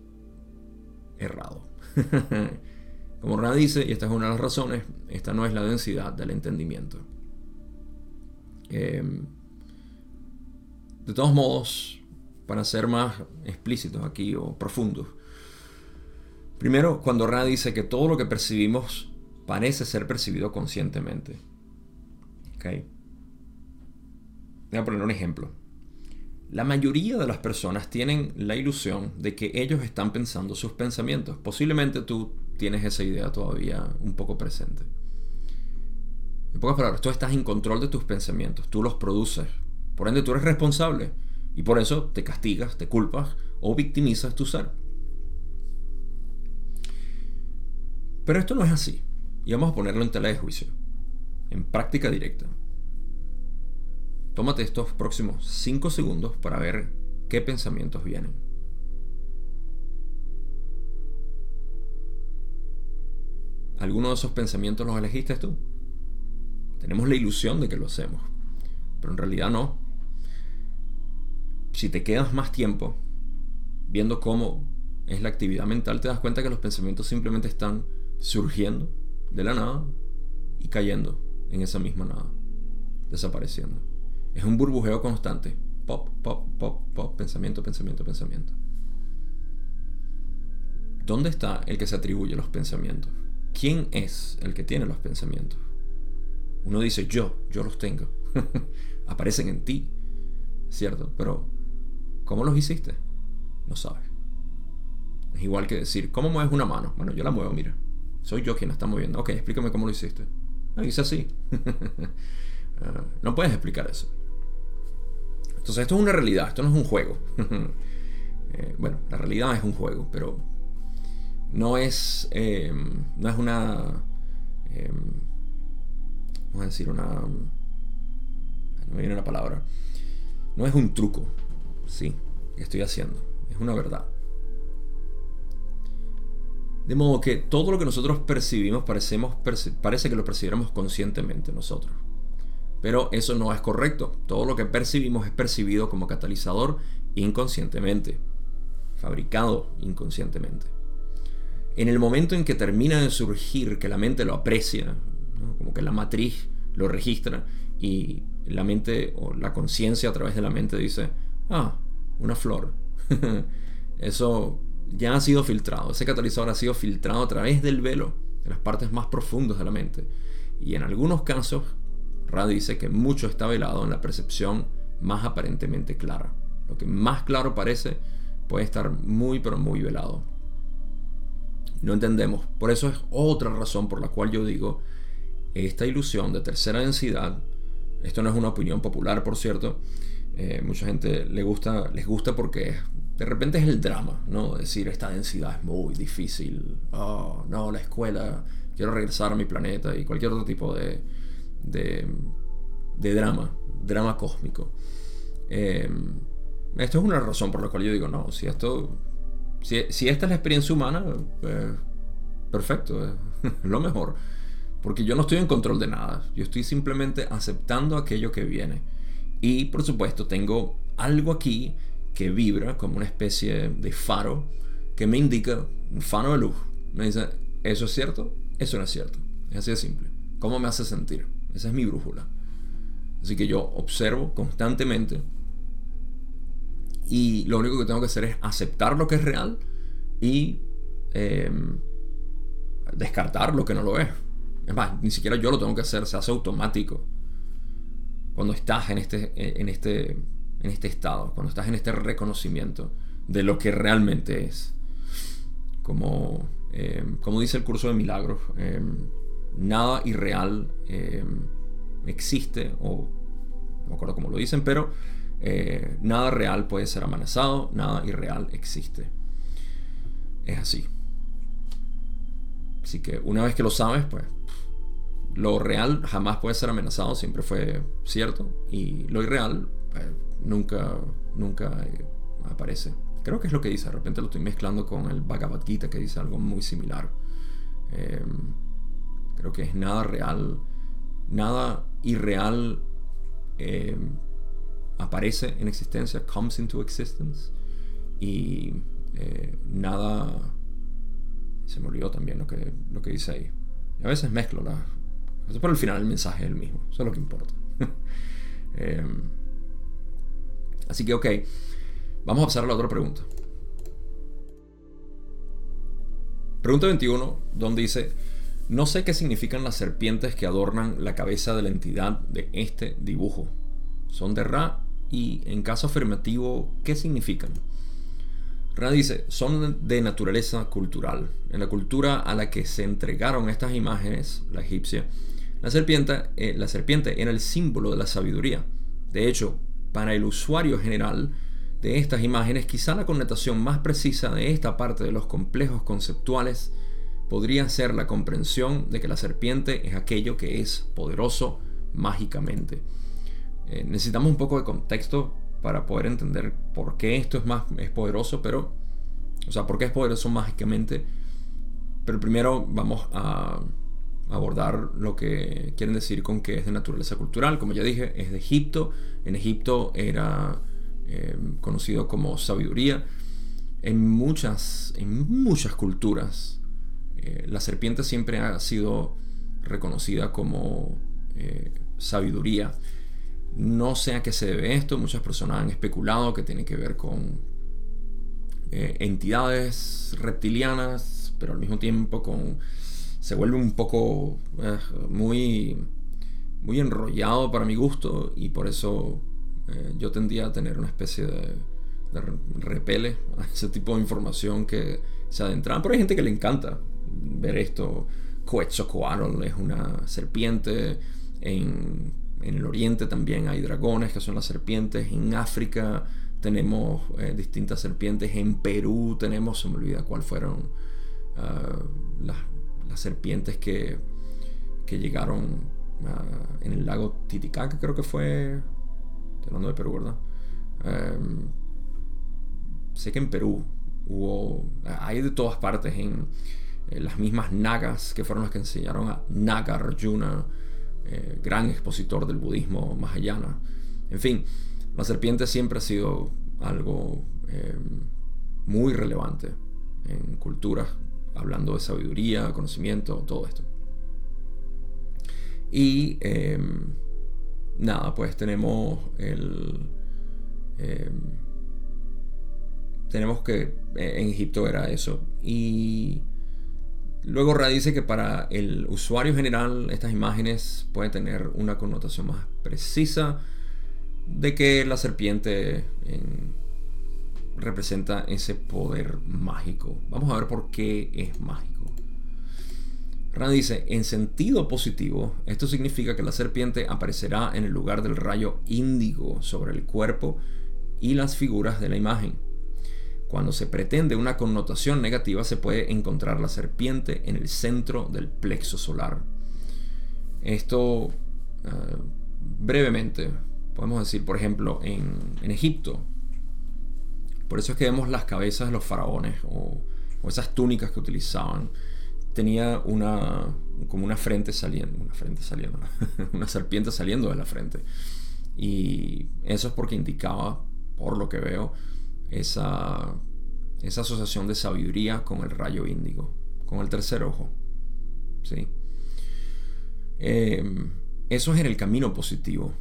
errado. Como Ra dice, y esta es una de las razones, esta no es la densidad del entendimiento. Em, de todos modos, para ser más explícitos aquí o profundos, primero, cuando Ra dice que todo lo que percibimos parece ser percibido conscientemente. ¿Ok? Voy a poner un ejemplo. La mayoría de las personas tienen la ilusión de que ellos están pensando sus pensamientos. Posiblemente tú tienes esa idea todavía un poco presente. En pocas palabras, tú estás en control de tus pensamientos, tú los produces. Por ende, tú eres responsable. Y por eso te castigas, te culpas o victimizas tu ser. Pero esto no es así. Y vamos a ponerlo en tela de juicio. En práctica directa. Tómate estos próximos 5 segundos para ver qué pensamientos vienen. ¿Alguno de esos pensamientos los elegiste tú? Tenemos la ilusión de que lo hacemos, pero en realidad no. Si te quedas más tiempo viendo cómo es la actividad mental, te das cuenta que los pensamientos simplemente están surgiendo de la nada y cayendo en esa misma nada, desapareciendo. Es un burbujeo constante, pop, pop, pop, pop, pensamiento, pensamiento, pensamiento. ¿Dónde está el que se atribuye los pensamientos? ¿Quién es el que tiene los pensamientos? Uno dice yo, yo los tengo. Aparecen en ti, ¿cierto? Pero, ¿cómo los hiciste? No sabes. Es igual que decir, ¿cómo mueves una mano? Bueno, yo la muevo, mira. Soy yo quien la está moviendo. Ok, explícame cómo lo hiciste. Ah, hice así. Ah, no puedes explicar eso. Entonces esto es una realidad, esto no es un juego. Eh, bueno, la realidad es un juego, pero no es, em, no es una... Em, vamos a decir una... No me viene una palabra. No es un truco, sí, que estoy haciendo. Es una verdad. De modo que todo lo que nosotros percibimos parecemos, parece que lo percibiéramos conscientemente nosotros. Pero eso no es correcto. Todo lo que percibimos es percibido como catalizador inconscientemente, fabricado inconscientemente. En el momento en que termina de surgir, que la mente lo aprecia, como que la matriz lo registra y la mente o la conciencia a través de la mente dice, ah, una flor. eso ya ha sido filtrado, ese catalizador ha sido filtrado a través del velo, en las partes más profundas de la mente. Y en algunos casos Ra dice que mucho está velado en la percepción más aparentemente clara. Lo que más claro parece puede estar muy pero muy velado. No entendemos. Por eso es otra razón por la cual yo digo, esta ilusión de tercera densidad, esto no es una opinión popular, por cierto, eh, mucha gente le gusta, les gusta porque de repente es el drama, ¿no? Decir, esta densidad es muy difícil, oh, no, la escuela, quiero regresar a mi planeta y cualquier otro tipo de, de, drama, drama cósmico. Eh, esto es una razón por la cual yo digo, no, si esto, si, esta es la experiencia humana, eh, perfecto, es lo mejor. Porque yo no estoy en control de nada, yo estoy simplemente aceptando aquello que viene. Y por supuesto tengo algo aquí que vibra como una especie de faro que me indica un faro de luz. Me dice, ¿eso es cierto? Eso no es cierto. Es así de simple. ¿Cómo me hace sentir? Esa es mi brújula. Así que yo observo constantemente y lo único que tengo que hacer es aceptar lo que es real y em, descartar lo que no lo es. Es más, ni siquiera yo lo tengo que hacer, se hace automático. Cuando estás en este, en este, en este estado, cuando estás en este reconocimiento de lo que realmente es. Como, em, como dice el curso de milagros, em, nada irreal eh, existe, o no me acuerdo cómo lo dicen, pero eh, nada real puede ser amenazado, nada irreal existe. Es así. Así que una vez que lo sabes, pues lo real jamás puede ser amenazado, siempre fue cierto, y lo irreal pues, nunca, nunca eh, aparece. Creo que es lo que dice, de repente lo estoy mezclando con el Bhagavad Gita que dice algo muy similar. Creo que es nada real, nada irreal eh, aparece en existencia, comes into existence, y eh, nada... Se me olvidó también lo que, lo que dice ahí. a veces mezclo las... Pero al final el mensaje es el mismo, eso es lo que importa. Eh, así que ok, vamos a pasar a la otra pregunta. Pregunta 21, donde dice, no sé qué significan las serpientes que adornan la cabeza de la entidad de este dibujo. Son de Ra y en caso afirmativo, ¿qué significan? Ra dice, son de naturaleza cultural. En la cultura a la que se entregaron estas imágenes, la egipcia, la serpiente, eh, la serpiente era el símbolo de la sabiduría. De hecho, para el usuario general de estas imágenes, quizá la connotación más precisa de esta parte de los complejos conceptuales podría ser la comprensión de que la serpiente es aquello que es poderoso mágicamente. Eh, necesitamos un poco de contexto para poder entender por qué esto es más es poderoso, pero o sea, por qué es poderoso mágicamente. Pero primero vamos a abordar lo que quieren decir con que es de naturaleza cultural. Como ya dije, es de Egipto. En Egipto era eh, conocido como sabiduría. En muchas, en muchas culturas eh, la serpiente siempre ha sido reconocida como eh, sabiduría. No sé a qué se debe esto, muchas personas han especulado que tiene que ver con eh, entidades reptilianas, pero al mismo tiempo con se vuelve un poco eh, muy muy enrollado para mi gusto y por eso eh, yo tendía a tener una especie de, de repele a ese tipo de información que se adentra. Pero hay gente que le encanta ver esto. Quetzalcoatl es una serpiente. En, en, el oriente también hay dragones que son las serpientes. En África tenemos eh, distintas serpientes. En Perú tenemos, se me olvida cuáles fueron uh, las, serpientes que, que llegaron uh, en el lago Titicaca, creo que fue. Estoy hablando de Perú, ¿verdad? Um, sé que en Perú hubo, hay de todas partes, en, las mismas nagas que fueron las que enseñaron a Nagarjuna, eh, gran expositor del budismo mahayana. En fin, la serpiente siempre ha sido algo eh, muy relevante en culturas, hablando de sabiduría, conocimiento, todo esto. Y eh, nada, pues tenemos el tenemos que eh, en Egipto era eso. Y luego Ra dice que para el usuario general estas imágenes pueden tener una connotación más precisa de que la serpiente representa ese poder mágico. Vamos a ver por qué es mágico. Ra dice, en sentido positivo, esto significa que la serpiente aparecerá en el lugar del rayo índigo sobre el cuerpo y las figuras de la imagen. Cuando se pretende una connotación negativa se puede encontrar la serpiente en el centro del plexo solar. Esto eh, brevemente podemos decir, por ejemplo, en, Egipto. Por eso es que vemos las cabezas de los faraones o, esas túnicas que utilizaban. Tenía una como una frente saliendo, una frente saliendo, una serpiente saliendo de la frente. Y eso es porque indicaba, por lo que veo, esa, esa asociación de sabiduría con el rayo índigo, con el tercer ojo. ¿sí? Em, eso es en el camino positivo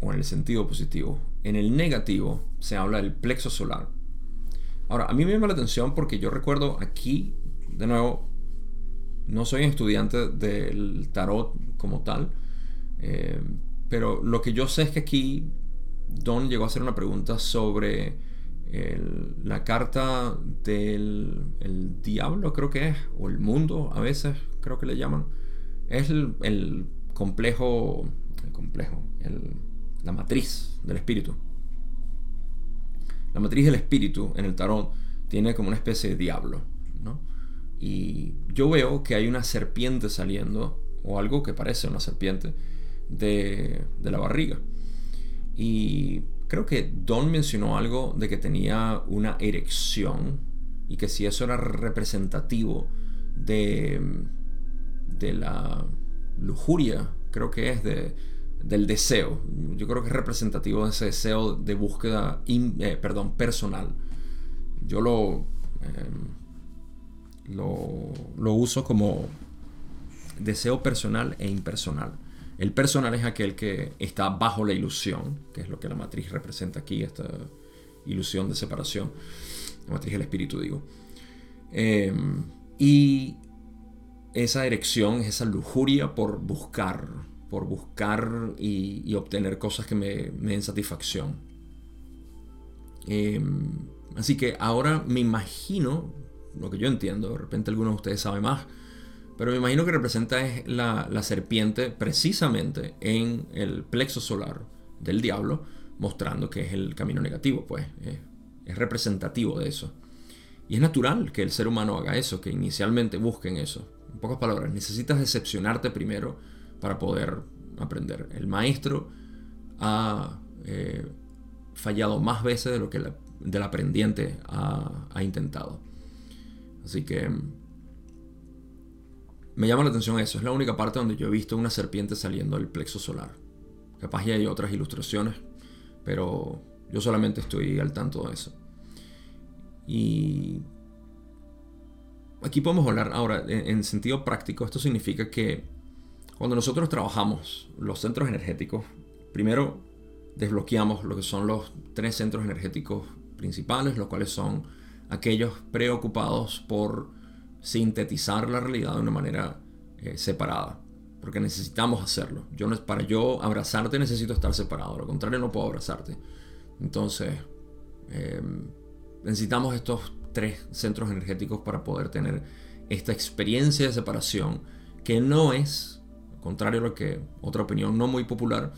o en el sentido positivo. En el negativo se habla del plexo solar. Ahora, a mí me llama la atención porque yo recuerdo aquí, de nuevo, no soy estudiante del tarot como tal, em, pero lo que yo sé es que aquí Don llegó a hacer una pregunta sobre la carta del diablo, creo que es, o el mundo, a veces creo que le llaman, es el, complejo, el complejo, la matriz del espíritu. La matriz del espíritu en el tarot tiene como una especie de diablo, ¿no? Y yo veo que hay una serpiente saliendo, o algo que parece una serpiente, de, de la barriga. Y creo que Don mencionó algo de que tenía una erección y que si eso era representativo de, de la lujuria, creo que es de, del deseo. Yo creo que es representativo de ese deseo de búsqueda eh, perdón, personal. Yo lo, em, lo, lo uso como deseo personal e impersonal. El personal es aquel que está bajo la ilusión, que es lo que la matriz representa aquí, esta ilusión de separación. La matriz del espíritu, digo. Em, y esa erección es esa lujuria por buscar, por buscar y, obtener cosas que me, den satisfacción. Em, así que ahora me imagino, lo que yo entiendo, de repente algunos de ustedes saben más, pero me imagino que representa la, serpiente precisamente en el plexo solar del diablo, mostrando que es el camino negativo, pues es, representativo de eso. Y es natural que el ser humano haga eso, que inicialmente busquen eso. En pocas palabras, necesitas decepcionarte primero para poder aprender. El maestro ha eh, fallado más veces de lo que el aprendiente ha, ha intentado. Así que me llama la atención eso, es la única parte donde yo he visto una serpiente saliendo del plexo solar. Capaz ya hay otras ilustraciones, pero yo solamente estoy al tanto de eso. Y aquí podemos hablar ahora en, sentido práctico. Esto significa que cuando nosotros trabajamos los centros energéticos, primero desbloqueamos lo que son los tres centros energéticos principales, los cuales son aquellos preocupados por sintetizar la realidad de una manera eh, separada, porque necesitamos hacerlo. Yo, para yo abrazarte necesito estar separado, lo contrario no puedo abrazarte. Entonces, em, necesitamos estos tres centros energéticos para poder tener esta experiencia de separación que no es, contrario a lo que otra opinión no muy popular,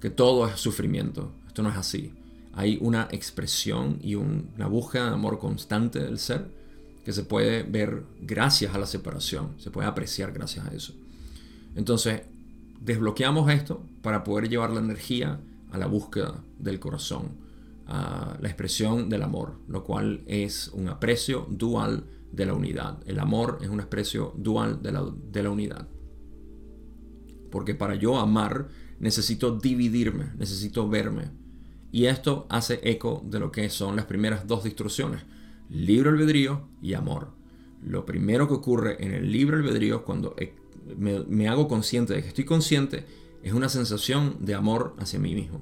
que todo es sufrimiento. Esto no es así. Hay una expresión y una búsqueda de amor constante del ser que se puede ver gracias a la separación, se puede apreciar gracias a eso. Entonces, desbloqueamos esto para poder llevar la energía a la búsqueda del corazón, a la expresión del amor, lo cual es un aprecio dual de la unidad. El amor es un aprecio dual de la, de la unidad. Porque para yo amar necesito dividirme, necesito verme. Y esto hace eco de lo que son las primeras dos distorsiones libre albedrío y amor. Lo primero que ocurre en el libre albedrío cuando me, hago consciente de que estoy consciente es una sensación de amor hacia mí mismo.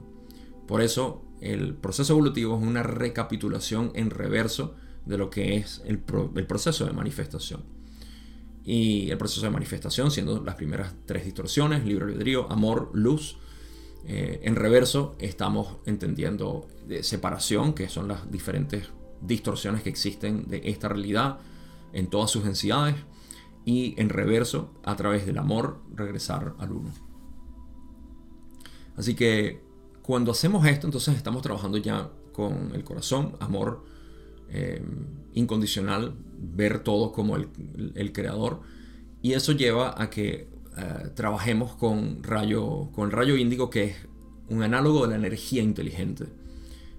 Por eso el proceso evolutivo es una recapitulación en reverso de lo que es el, proceso de manifestación. Y el proceso de manifestación siendo las primeras tres distorsiones, libre albedrío, amor, luz. Eh, en reverso estamos entendiendo de separación, que son las diferentes distorsiones que existen de esta realidad en todas sus densidades y en reverso, a través del amor, regresar al uno. Así que cuando hacemos esto, entonces estamos trabajando ya con el corazón, amor eh, incondicional, ver todo como el, creador. Y eso lleva a que eh, trabajemos con, rayo, con rayo índigo, que es un análogo de la energía inteligente.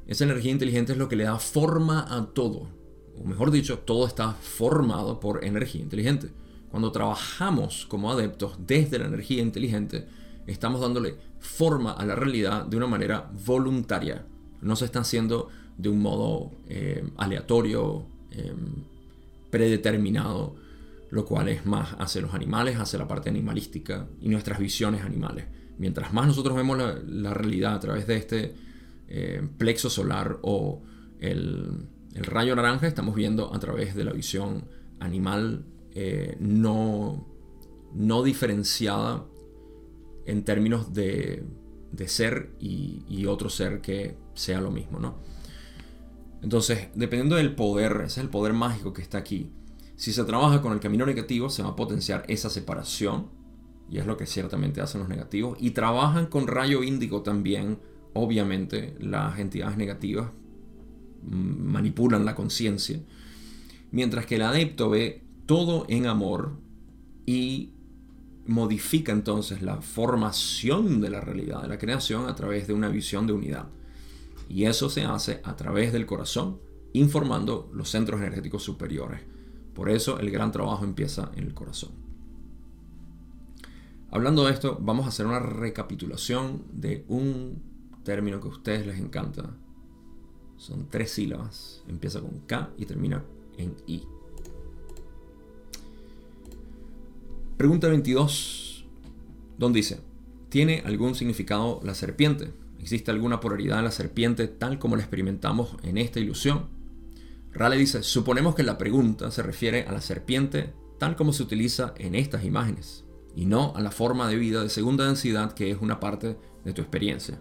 Esa energía inteligente es lo que le da forma a todo. O mejor dicho, todo está formado por energía inteligente. Cuando trabajamos como adeptos desde la energía inteligente, estamos dándole forma a la realidad de una manera voluntaria. No se está haciendo de un modo eh, aleatorio, em, predeterminado, lo cual es más hacia los animales, hacia la parte animalística y nuestras visiones animales. Mientras más nosotros vemos la realidad a través de este eh, plexo solar o el, rayo naranja, estamos viendo a través de la visión animal eh, no, no diferenciada en términos de, ser y, otro ser que sea lo mismo, ¿no? Entonces, dependiendo del poder, ese es el poder mágico que está aquí. Si se trabaja con el camino negativo, se va a potenciar esa separación, y es lo que ciertamente hacen los negativos, y trabajan con rayo índigo también obviamente las entidades negativas manipulan la conciencia, mientras que el adepto ve todo en amor y modifica entonces la formación de la realidad, de la creación a través de una visión de unidad. Y eso se hace a través del corazón, informando los centros energéticos superiores. Por eso el gran trabajo empieza en el corazón. Hablando de esto, vamos a hacer una recapitulación de un término que a ustedes les encanta. Son tres sílabas. Empieza con K y termina en I. Pregunta 22. Donde dice, ¿tiene algún significado la serpiente? ¿Existe alguna polaridad en la serpiente tal como la experimentamos en esta ilusión? Rale dice, suponemos que la pregunta se refiere a la serpiente tal como se utiliza en estas imágenes, y no a la forma de vida de segunda densidad que es una parte de tu experiencia.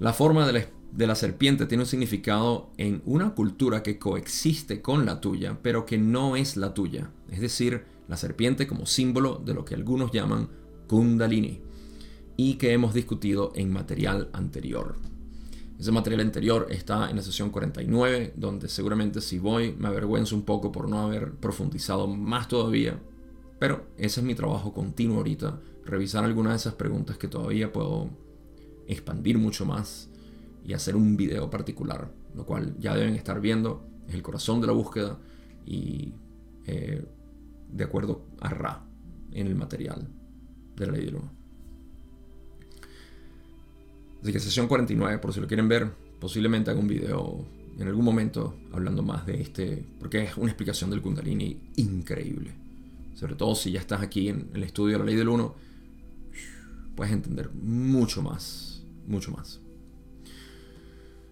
La forma de la, serpiente tiene un significado en una cultura que coexiste con la tuya, pero que no es la tuya. Es decir, la serpiente como símbolo de lo que algunos llaman kundalini y que hemos discutido en material anterior. Ese material anterior está en la sesión 49, donde seguramente si voy me avergüenzo un poco por no haber profundizado más todavía, pero ese es mi trabajo continuo ahorita, revisar algunas de esas preguntas que todavía puedo expandir mucho más y hacer un video particular, lo cual ya deben estar viendo, es el corazón de la búsqueda y eh, de acuerdo a Ra en el material de la ley del uno. Así que sesión 49, por si lo quieren ver, posiblemente haga un video en algún momento hablando más de este, porque es una explicación del Kundalini increíble. Sobre todo si ya estás aquí en el estudio de la ley del 1 puedes entender mucho más, mucho más.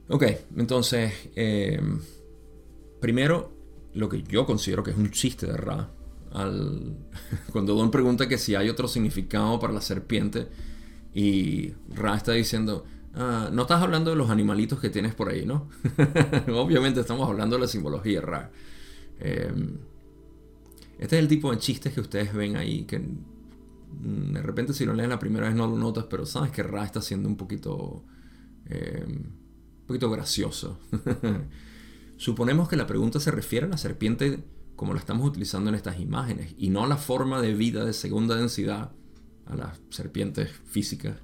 Ok, entonces, eh, primero, lo que yo considero que es un chiste de Ra, cuando Don pregunta que si hay otro significado para la serpiente, y Ra está diciendo, ah, no estás hablando de los animalitos que tienes por ahí, ¿no? Obviamente estamos hablando de la simbología Ra. Eh, este es el tipo de chistes que ustedes ven ahí, que de repente si lo leen la primera vez no lo notas, pero sabes que Ra está siendo un poquito, eh, un poquito gracioso. Suponemos que la pregunta se refiere a la serpiente como la estamos utilizando en estas imágenes y no a la forma de vida de segunda densidad, a las serpientes físicas,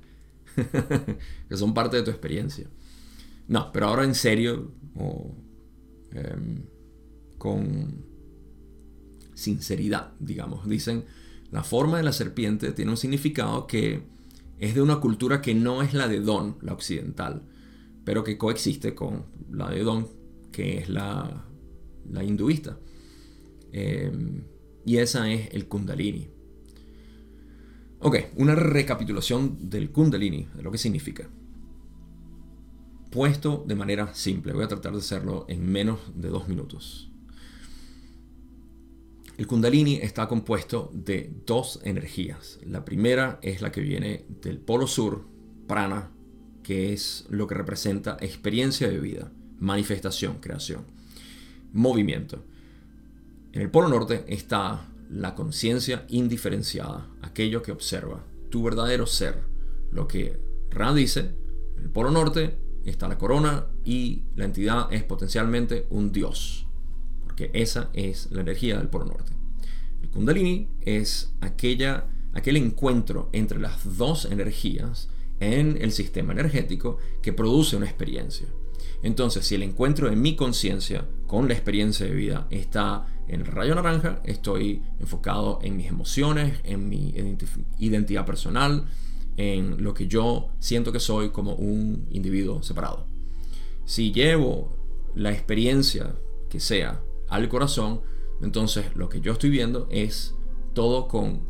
que son parte de tu experiencia. No, pero ahora en serio, em, con sinceridad, digamos. Dicen, la forma de la serpiente tiene un significado que es de una cultura que no es la de Don, la occidental, pero que coexiste con la de Don, que es la, hinduista. Em, y esa es el kundalini. Ok, una recapitulación del kundalini, de lo que significa. Puesto de manera simple, voy a tratar de hacerlo en menos de dos minutos. El kundalini está compuesto de dos energías. La primera es la que viene del polo sur, prana, que es lo que representa experiencia de vida, manifestación, creación, movimiento. En el polo norte está la conciencia indiferenciada, aquello que observa, tu verdadero ser. Lo que Ra dice, en el polo norte está la corona y la entidad es potencialmente un dios que esa es la energía del polo norte. El kundalini es aquella, aquel encuentro entre las dos energías en el sistema energético que produce una experiencia. Entonces, si el encuentro de mi conciencia con la experiencia de vida está en el rayo naranja, estoy enfocado en mis emociones, en mi identidad personal, en lo que yo siento que soy como un individuo separado. Si llevo la experiencia que sea al corazón, entonces lo que yo estoy viendo es todo con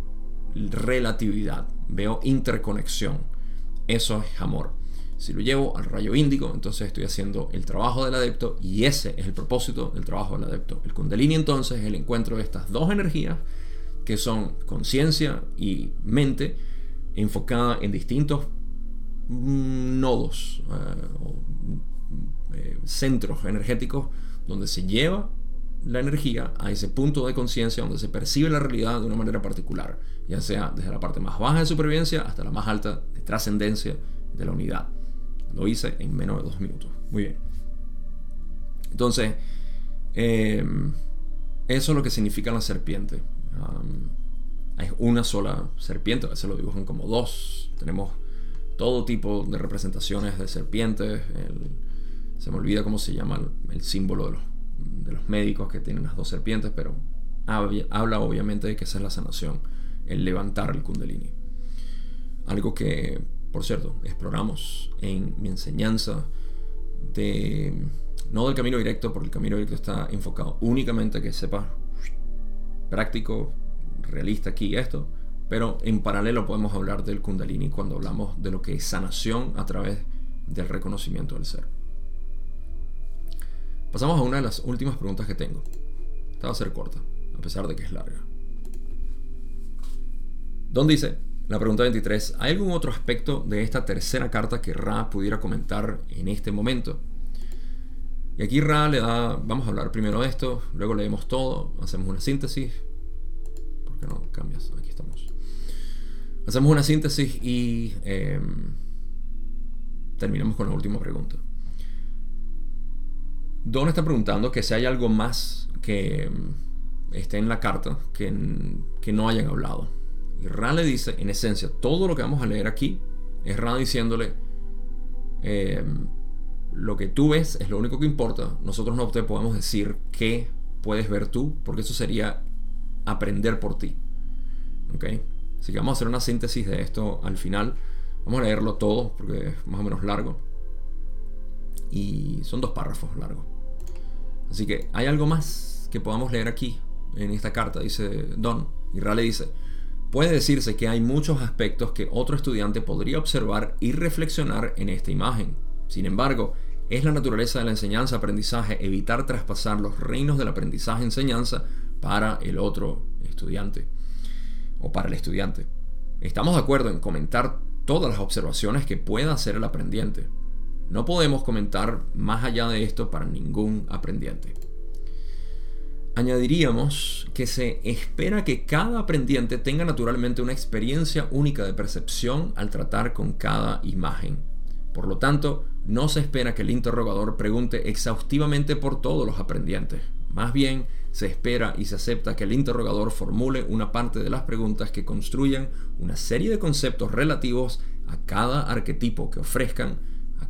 relatividad. Veo interconexión. Eso es amor. Si lo llevo al rayo índigo, entonces estoy haciendo el trabajo del adepto y ese es el propósito del trabajo del adepto. El kundalini entonces es el encuentro de estas dos energías que son conciencia y mente enfocada en distintos mm, nodos eh, o eh, centros energéticos donde se lleva la energía a ese punto de conciencia donde se percibe la realidad de una manera particular, ya sea desde la parte más baja de supervivencia hasta la más alta de trascendencia de la unidad. Lo hice en menos de dos minutos. Muy bien. Entonces, em, eso es lo que significa la serpiente. hay una sola serpiente, a veces lo dibujan como dos. Tenemos todo tipo de representaciones de serpientes. se me olvida cómo se llama el símbolo de los de los médicos que tienen las dos serpientes, pero habla obviamente de que esa es la sanación, el levantar el kundalini. Algo que, por cierto, exploramos en mi enseñanza de, no del camino directo, porque el camino directo está enfocado únicamente a que sepas práctico, realista aquí esto, pero en paralelo podemos hablar del kundalini cuando hablamos de lo que es sanación a través del reconocimiento del ser. Pasamos a una de las últimas preguntas que tengo. Esta va a ser corta, a pesar de que es larga. Don dice, la pregunta 23, ¿hay algún otro aspecto de esta tercera carta que Ra pudiera comentar en este momento? Y aquí Ra le da, vamos a hablar primero de esto, luego leemos todo, hacemos una síntesis. ¿Por qué no cambias? Aquí estamos. Hacemos una síntesis y em, terminamos con la última pregunta. Don está preguntando que si hay algo más que mm, esté en la carta que, que no hayan hablado. Y le dice, en esencia, todo lo que vamos a leer aquí es Ra diciéndole, em, lo que tú ves es lo único que importa. Nosotros no te podemos decir qué puedes ver tú, porque eso sería aprender por ti. ¿Ok? Así que vamos a hacer una síntesis de esto al final. Vamos a leerlo todo, porque es más o menos largo. Y son dos párrafos largos. Así que hay algo más que podamos leer aquí, en esta carta, dice Don. Y Ra le dice, puede decirse que hay muchos aspectos que otro estudiante podría observar y reflexionar en esta imagen. Sin embargo, es la naturaleza de la enseñanza-aprendizaje evitar traspasar los reinos del aprendizaje-enseñanza para el otro estudiante o para el estudiante. Estamos de acuerdo en comentar todas las observaciones que pueda hacer el aprendiente. No podemos comentar más allá de esto para ningún aprendiente. Añadiríamos que se espera que cada aprendiente tenga naturalmente una experiencia única de percepción al tratar con cada imagen. Por lo tanto, no se espera que el interrogador pregunte exhaustivamente por todos los aprendientes. Más bien, se espera y se acepta que el interrogador formule una parte de las preguntas que construyan una serie de conceptos relativos a cada arquetipo que ofrezcan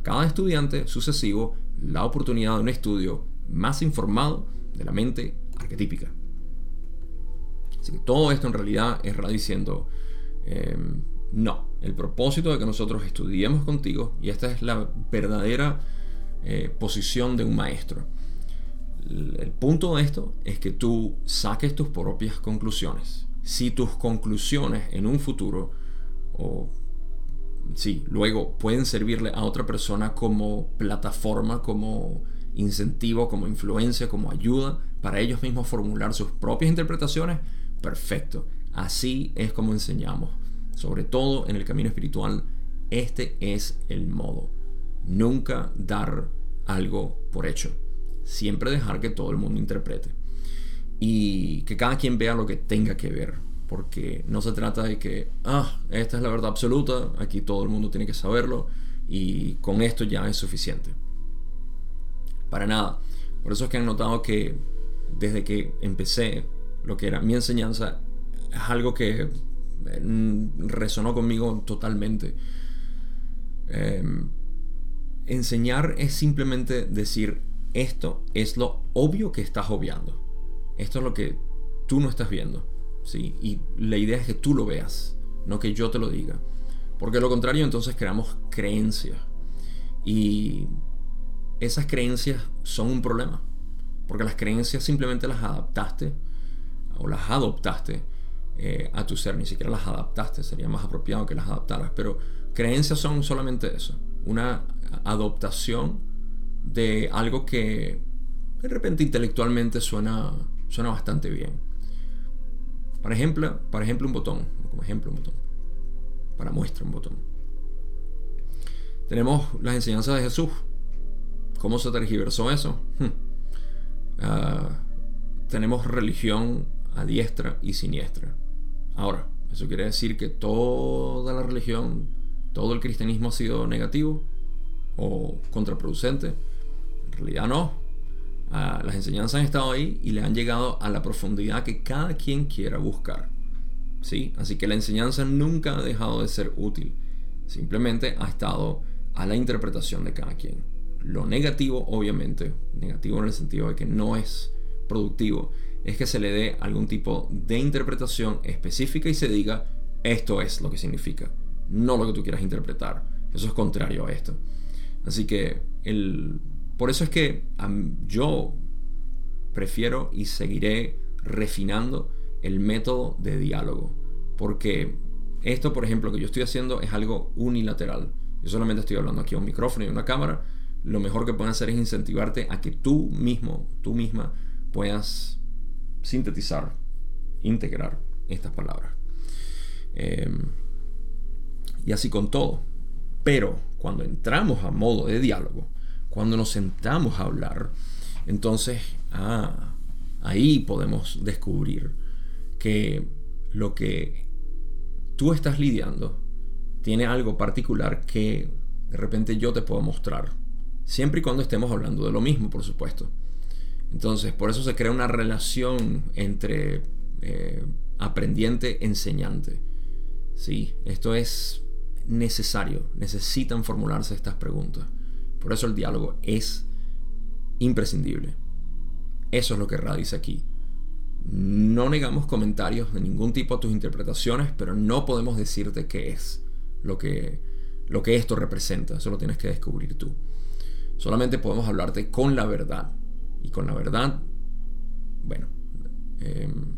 cada estudiante sucesivo la oportunidad de un estudio más informado de la mente arquetípica. Así que todo esto en realidad es diciendo, em, no, el propósito de que nosotros estudiemos contigo, y esta es la verdadera eh, posición de un maestro. El punto de esto es que tú saques tus propias conclusiones. Si tus conclusiones en un futuro, o sí, luego pueden servirle a otra persona como plataforma, como incentivo, como influencia, como ayuda para ellos mismos formular sus propias interpretaciones, perfecto. Así es como enseñamos. Sobre todo en el camino espiritual, este es el modo. Nunca dar algo por hecho. Siempre dejar que todo el mundo interprete. Y que cada quien vea lo que tenga que ver. Porque no se trata de que, ah, esta es la verdad absoluta, aquí todo el mundo tiene que saberlo y con esto ya es suficiente. Para nada. Por eso es que han notado que desde que empecé lo que era mi enseñanza, es algo que mm, resonó conmigo totalmente. Em, enseñar es simplemente decir, esto es lo obvio que estás obviando. Esto es lo que tú no estás viendo. ¿Sí? Y la idea es que tú lo veas, no que yo te lo diga. Porque lo contrario entonces creamos creencias. Y esas creencias son un problema. Porque las creencias simplemente las adaptaste o las adoptaste eh, a tu ser. Ni siquiera las adaptaste, sería más apropiado que las adaptaras. Pero creencias son solamente eso. Una adoptación de algo que de repente intelectualmente suena, suena bastante bien. Para ejemplo, para ejemplo, un botón. Como ejemplo, un botón. Para muestra, un botón. Tenemos las enseñanzas de Jesús ¿Cómo se tergiversó eso? Hmm. Ah, tenemos religión a diestra y siniestra. Ahora, ¿eso quiere decir que toda la religión, todo el cristianismo ha sido negativo o contraproducente? En realidad no. Ah, las enseñanzas han estado ahí y le han llegado a la profundidad que cada quien quiera buscar. ¿Sí? Así que la enseñanza nunca ha dejado de ser útil. Simplemente ha estado a la interpretación de cada quien. Lo negativo, obviamente, negativo en el sentido de que no es productivo, es que se le dé algún tipo de interpretación específica y se diga, esto es lo que significa, no lo que tú quieras interpretar. Eso es contrario a esto. Así que el, por eso es que yo prefiero y seguiré refinando el método de diálogo. Porque esto, por ejemplo, que yo estoy haciendo es algo unilateral. Yo solamente estoy hablando aquí a un micrófono y una cámara lo mejor que pueden hacer es incentivarte a que tú mismo, tú misma, puedas sintetizar, integrar estas palabras. Em, y así con todo. Pero cuando entramos a modo de diálogo, cuando nos sentamos a hablar, entonces ah, ahí podemos descubrir que lo que tú estás lidiando tiene algo particular que de repente yo te puedo mostrar Siempre y cuando estemos hablando de lo mismo, por supuesto. Entonces, por eso se crea una relación entre eh, aprendiente-enseñante. Sí, esto es necesario. Necesitan formularse estas preguntas. Por eso el diálogo es imprescindible. Eso es lo que radica aquí. No negamos comentarios de ningún tipo a tus interpretaciones, pero no podemos decirte qué es lo que, lo que esto representa. Eso lo tienes que descubrir tú. Solamente podemos hablarte con la verdad. Y con la verdad, bueno, em,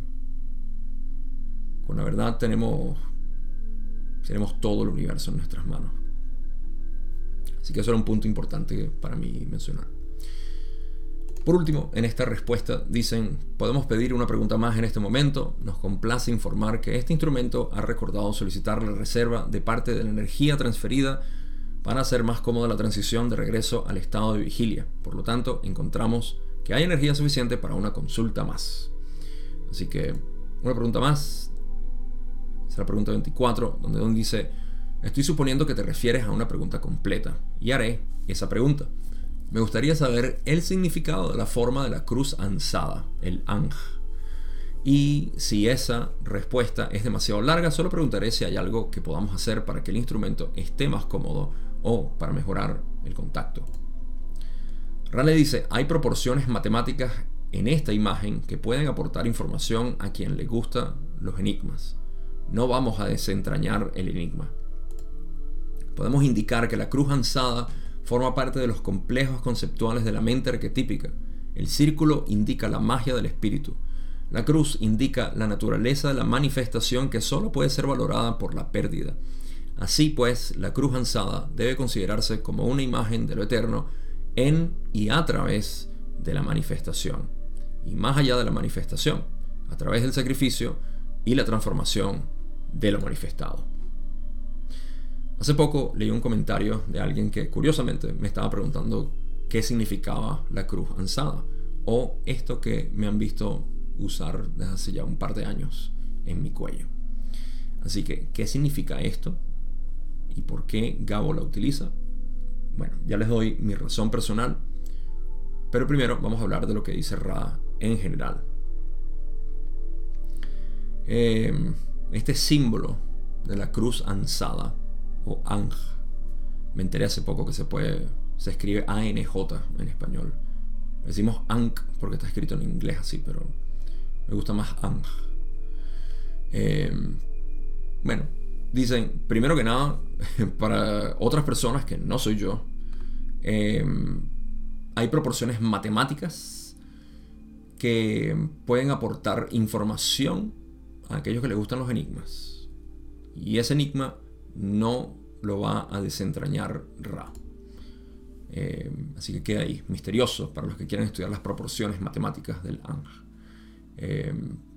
Con la verdad tenemos, tenemos todo el universo en nuestras manos. Así que eso era un punto importante para mí mencionar. Por último, en esta respuesta dicen, podemos pedir una pregunta más en este momento. Nos complace informar que este instrumento ha recordado solicitar la reserva de parte de la energía transferida para hacer más cómoda la transición de regreso al estado de vigilia. Por lo tanto, encontramos que hay energía suficiente para una consulta más. Así que, una pregunta más. Es la pregunta 24, donde Don dice, estoy suponiendo que te refieres a una pregunta completa y haré esa pregunta. Me gustaría saber el significado de la forma de la cruz ansada, el Anj. Y si esa respuesta es demasiado larga, solo preguntaré si hay algo que podamos hacer para que el instrumento esté más cómodo o para mejorar el contacto. Rale dice, hay proporciones matemáticas en esta imagen que pueden aportar información a quien le gusta los enigmas. No vamos a desentrañar el enigma. Podemos indicar que la cruz ansada forma parte de los complejos conceptuales de la mente arquetípica. El círculo indica la magia del espíritu. La cruz indica la naturaleza de la manifestación que solo puede ser valorada por la pérdida. Así pues, la cruz ansada debe considerarse como una imagen de lo eterno en y a través de la manifestación. Y más allá de la manifestación, a través del sacrificio y la transformación de lo manifestado. Hace poco leí un comentario de alguien que curiosamente me estaba preguntando qué significaba la cruz ansada o esto que me han visto usar desde hace ya un par de años en mi cuello. Así que, ¿qué significa esto? ¿Y por qué Gabo la utiliza? Bueno, ya les doy mi razón personal, pero primero vamos a hablar de lo que dice Ra en general. Eh, este símbolo de la cruz ansada o Anj. Me enteré hace poco que se puede, se escribe A-N-J en español. Decimos Ankh porque está escrito en inglés así, pero me gusta más Anj. Eh, bueno, dicen, primero que nada, para otras personas que no soy yo, eh, hay proporciones matemáticas que pueden aportar información a aquellos que les gustan los enigmas. Y ese enigma no lo va a desentrañar Ra. Eh, así que queda ahí, misterioso para los que quieran estudiar las proporciones matemáticas del Ang. Eh,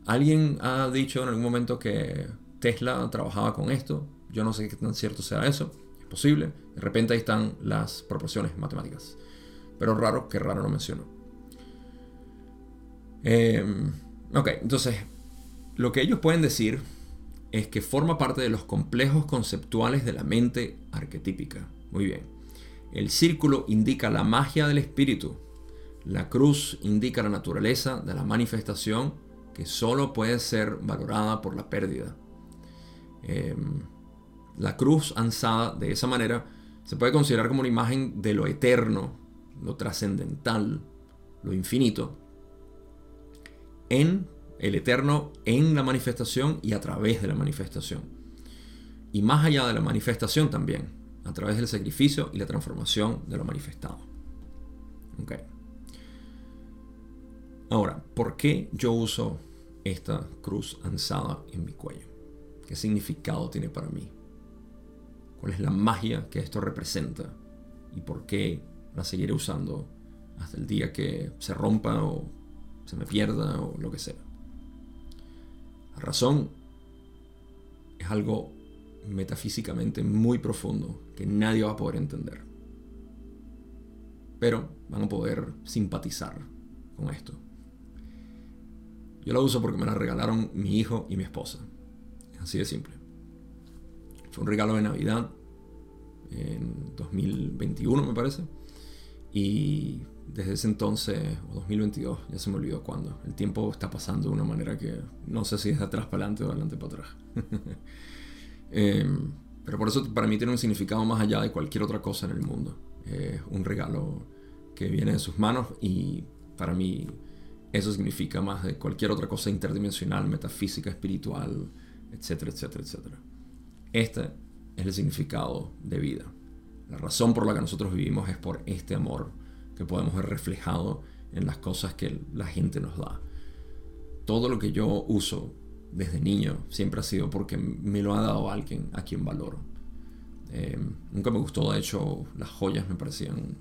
Alguien ha dicho en algún momento que Tesla trabajaba con esto. Yo no sé qué tan cierto sea eso. Es posible. De repente ahí están las proporciones matemáticas. Pero raro que raro lo menciono. Eh, ok, entonces, lo que ellos pueden decir es que forma parte de los complejos conceptuales de la mente arquetípica. Muy bien. El círculo indica la magia del espíritu. La cruz indica la naturaleza de la manifestación que solo puede ser valorada por la pérdida. Em, la cruz ansada de esa manera se puede considerar como una imagen de lo eterno, lo trascendental, lo infinito, en el eterno en la manifestación y a través de la manifestación. Y más allá de la manifestación también, a través del sacrificio y la transformación de lo manifestado. Okay. Ahora, ¿por qué yo uso esta cruz ansada en mi cuello? ¿Qué significado tiene para mí? ¿Cuál es la magia que esto representa? ¿Y por qué la seguiré usando hasta el día que se rompa o se me pierda o lo que sea? Razón es algo metafísicamente muy profundo que nadie va a poder entender. Pero van a poder simpatizar con esto. Yo la uso porque me la regalaron mi hijo y mi esposa. Así de simple. Fue un regalo de Navidad en 2021 me parece. Y desde ese entonces, o 2022, ya se me olvidó cuándo. El tiempo está pasando de una manera que no sé si es de atrás para adelante o de adelante para atrás. Em, pero por eso para mí tiene un significado más allá de cualquier otra cosa en el mundo. Es un regalo que viene de sus manos y para mí eso significa más de cualquier otra cosa interdimensional, metafísica, espiritual, etcétera, etcétera, etcétera. Este es el significado de vida. La razón por la que nosotros vivimos es por este amor que podemos ver reflejado en las cosas que la gente nos da. Todo lo que yo uso desde niño siempre ha sido porque me lo ha dado alguien a quien valoro. Eh, nunca me gustó, de hecho, las joyas me parecían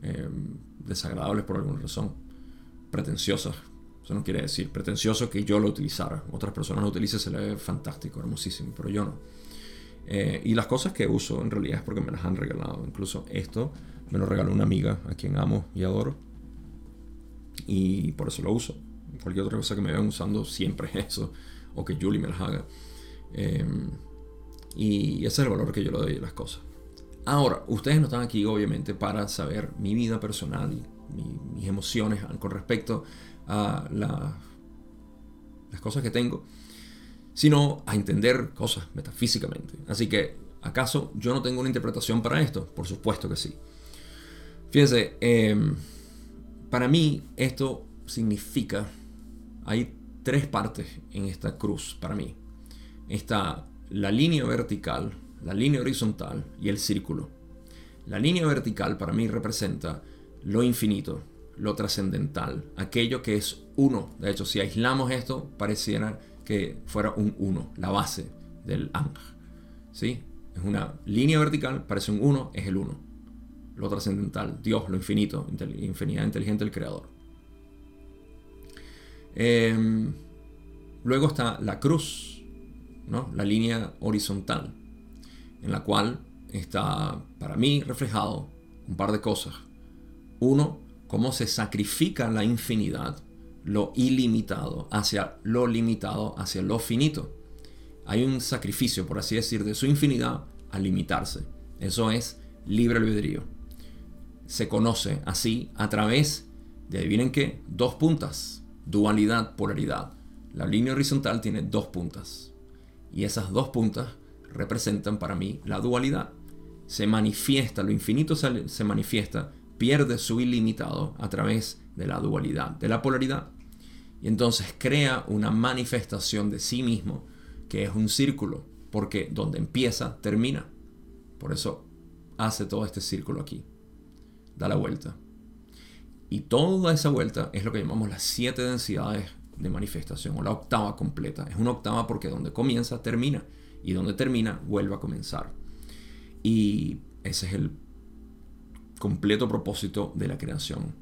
eh, desagradables por alguna razón, pretenciosas. Eso no quiere decir pretencioso que yo lo utilizara. Otras personas lo utilicen, se le ve fantástico, hermosísimo, pero yo no. Eh, y las cosas que uso en realidad es porque me las han regalado. Incluso esto me lo regaló una amiga a quien amo y adoro. Y por eso lo uso. Cualquier otra cosa que me vean usando siempre es eso. O que Julie me las haga. Em, y ese es el valor que yo le doy a las cosas. Ahora, ustedes no están aquí obviamente para saber mi vida personal y mis emociones con respecto a las cosas que tengo sino a entender cosas metafísicamente. Así que, ¿acaso yo no tengo una interpretación para esto? Por supuesto que sí. Fíjense, em, para mí esto significa, hay tres partes en esta cruz para mí. Está la línea vertical, la línea horizontal y el círculo. La línea vertical para mí representa lo infinito, lo trascendental, aquello que es uno. De hecho, si aislamos esto, pareciera que fuera un 1, la base del Ang. ¿Sí? Es una línea vertical, parece un 1, es el 1. Lo trascendental, Dios, lo infinito, infinidad inteligente, el creador. Em, luego está la cruz, ¿no? la línea horizontal, en la cual está para mí reflejado un par de cosas. Uno, cómo se sacrifica la infinidad lo ilimitado hacia lo limitado, hacia lo finito. Hay un sacrificio, por así decir, de su infinidad a limitarse. Eso es libre albedrío. Se conoce así a través de, adivinen qué, dos puntas. Dualidad, polaridad. La línea horizontal tiene dos puntas. Y esas dos puntas representan para mí la dualidad. Se manifiesta, lo infinito se, se manifiesta, pierde su ilimitado a través de la dualidad, de la polaridad. Y entonces crea una manifestación de sí mismo que es un círculo, porque donde empieza, termina. Por eso hace todo este círculo aquí. Da la vuelta. Y toda esa vuelta es lo que llamamos las siete densidades de manifestación o la octava completa. Es una octava porque donde comienza, termina. Y donde termina, vuelve a comenzar. Y ese es el completo propósito de la creación.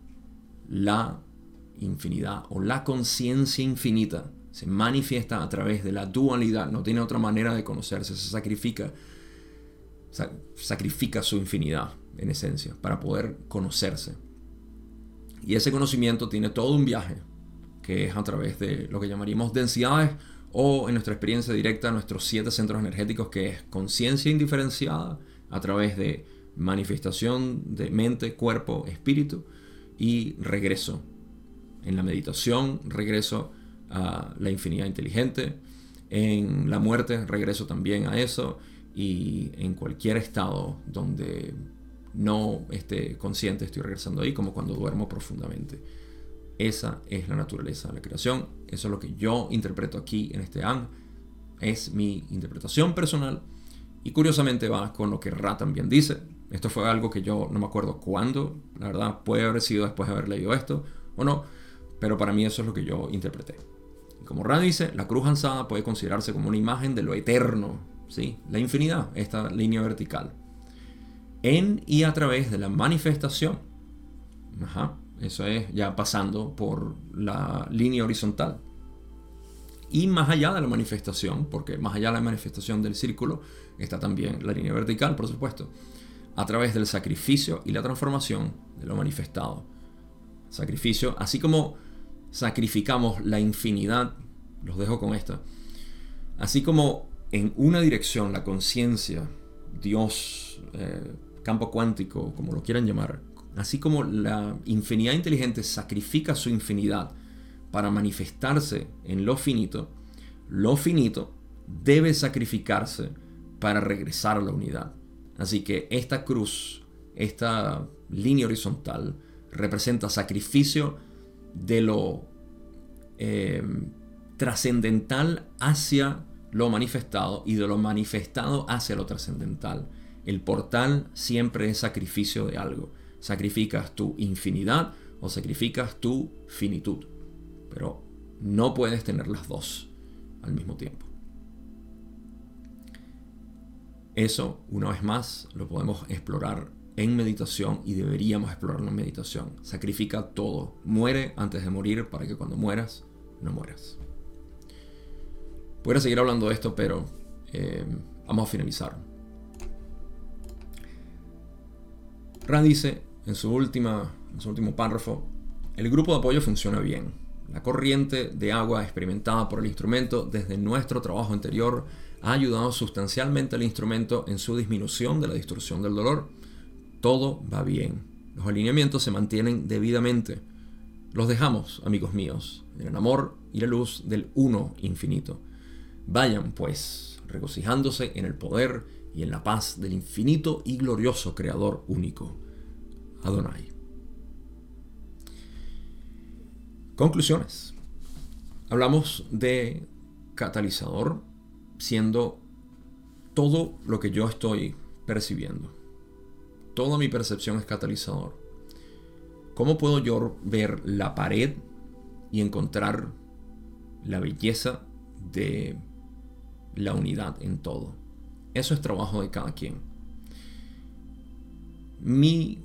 La infinidad o la conciencia infinita se manifiesta a través de la dualidad, no tiene otra manera de conocerse, se sacrifica, sacrifica su infinidad en esencia para poder conocerse. Y ese conocimiento tiene todo un viaje que es a través de lo que llamaríamos densidades o en nuestra experiencia directa nuestros siete centros energéticos que es conciencia indiferenciada a través de manifestación de mente, cuerpo, espíritu y regreso en la meditación regreso a la infinidad inteligente. En la muerte regreso también a eso. Y en cualquier estado donde no esté consciente estoy regresando ahí, como cuando duermo profundamente. Esa es la naturaleza de la creación. Eso es lo que yo interpreto aquí en este An. Es mi interpretación personal. Y curiosamente va con lo que Ra también dice. Esto fue algo que yo no me acuerdo cuándo. La verdad puede haber sido después de haber leído esto o no pero para mí eso es lo que yo interpreté. como Ra dice, la cruz alzada puede considerarse como una imagen de lo eterno, ¿sí? la infinidad, esta línea vertical. En y a través de la manifestación. Eso es ya pasando por la línea horizontal. Y más allá de la manifestación, porque más allá de la manifestación del círculo está también la línea vertical, por supuesto, a través del sacrificio y la transformación de lo manifestado. Sacrificio, así como sacrificamos la infinidad, los dejo con esta, así como en una dirección la conciencia, Dios, eh, campo cuántico, como lo quieran llamar, así como la infinidad inteligente sacrifica su infinidad para manifestarse en lo finito, lo finito debe sacrificarse para regresar a la unidad. Así que esta cruz, esta línea horizontal, representa sacrificio de lo eh, trascendental hacia lo manifestado y de lo manifestado hacia lo trascendental. El portal siempre es sacrificio de algo. Sacrificas tu infinidad o sacrificas tu finitud. Pero no puedes tener las dos. al mismo tiempo. Eso, una vez más, lo podemos explorar en meditación y deberíamos explorarlo en meditación. Sacrifica todo. Muere antes de morir para que cuando mueras, no mueras. Puedo seguir hablando de esto, pero eh, vamos a finalizar. Rand dice en su, última, en su último párrafo, el grupo de apoyo funciona bien. La corriente de agua experimentada por el instrumento desde nuestro trabajo anterior ha ayudado sustancialmente al instrumento en su disminución de la distorsión del dolor. Todo va bien. Los alineamientos se mantienen debidamente. Los dejamos, amigos míos, en el amor y la luz del uno infinito. Vayan, pues, regocijándose en el poder y en la paz del infinito y glorioso Creador único, Adonai. Conclusiones. Hablamos de catalizador siendo todo lo que yo estoy percibiendo. Toda mi percepción es catalizador. ¿Cómo puedo yo ver la pared y encontrar la belleza de la unidad en todo? Eso es trabajo de cada quien. Mi